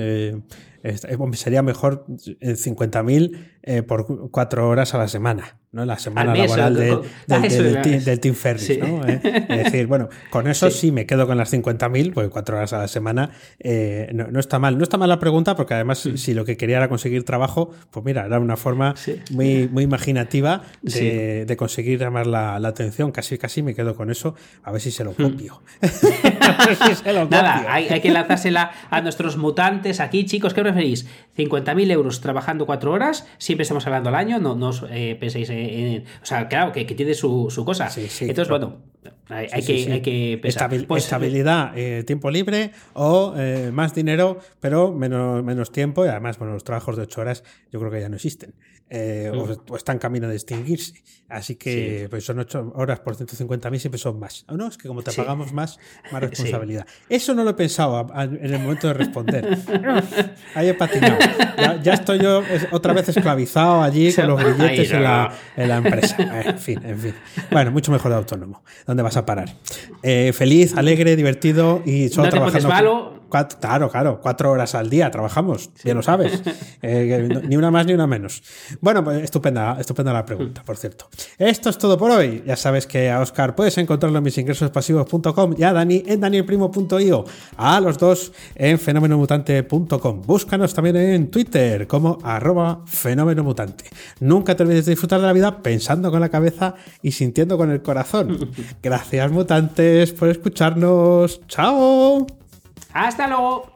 Eh, eh, sería mejor eh, 50.000 eh, por cu- cuatro horas a la semana, ¿no? La semana mes, laboral o- del, team, del Team Ferris, Sí. ¿no? Eh, es decir, bueno, con eso Sí. sí. me quedo con las 50.000, porque cuatro horas a la semana eh, no, no está mal. No está mal la pregunta, porque además, si lo que quería era conseguir trabajo, pues mira, era una forma muy, muy imaginativa de, de conseguir llamar la, la atención. Casi, casi me quedo con eso, a ver si se lo copio. a ver si se lo copio. Nada, hay, hay que lanzársela a nuestros mutantes aquí, chicos. ¿Qué preferís? ¿50.000 euros trabajando cuatro horas? Siempre estamos hablando al año, no, no os eh, penséis en, en- O sea, claro, que, que tiene su, su cosa. Sí, sí, Entonces, claro. bueno, hay, hay Sí, que, sí, sí. hay que pensar. Estabil- Pues, estabilidad, eh, tiempo libre o eh, más dinero, pero menos, menos tiempo. Y además, bueno, los trabajos de ocho horas yo creo que ya no existen. eh, o, o están camino de extinguirse. Así que pues son ocho horas por 150.000 siempre son más. ¿O no? Es que como te Sí. pagamos más, más responsabilidad. Eso no lo he pensado a- a- en el momento de responder. Ahí he patinado. Ya, ya estoy yo es- otra vez esclavizado allí con los billetes en, la, no. en la empresa. En fin, en fin. Bueno, mucho mejor de autónomo. ¿Dónde vas a parar? Eh, feliz, alegre, divertido y solo No te pones trabajando. malo. Cuatro- claro, claro, cuatro horas al día trabajamos, ya lo sabes. Eh, ni una más ni una menos. Bueno, pues estupenda, estupenda la pregunta, por cierto. Esto es todo por hoy. Ya sabes que a Oscar puedes encontrarlo en misingresospasivos.com y a Dani en danielprimo.io. A los dos en fenomenomutante.com. Búscanos también en Twitter como arroba fenomenomutante. Nunca te olvides de disfrutar de la vida pensando con la cabeza y sintiendo con el corazón. Gracias, mutantes, por escucharnos. ¡Chao! ¡Hasta luego!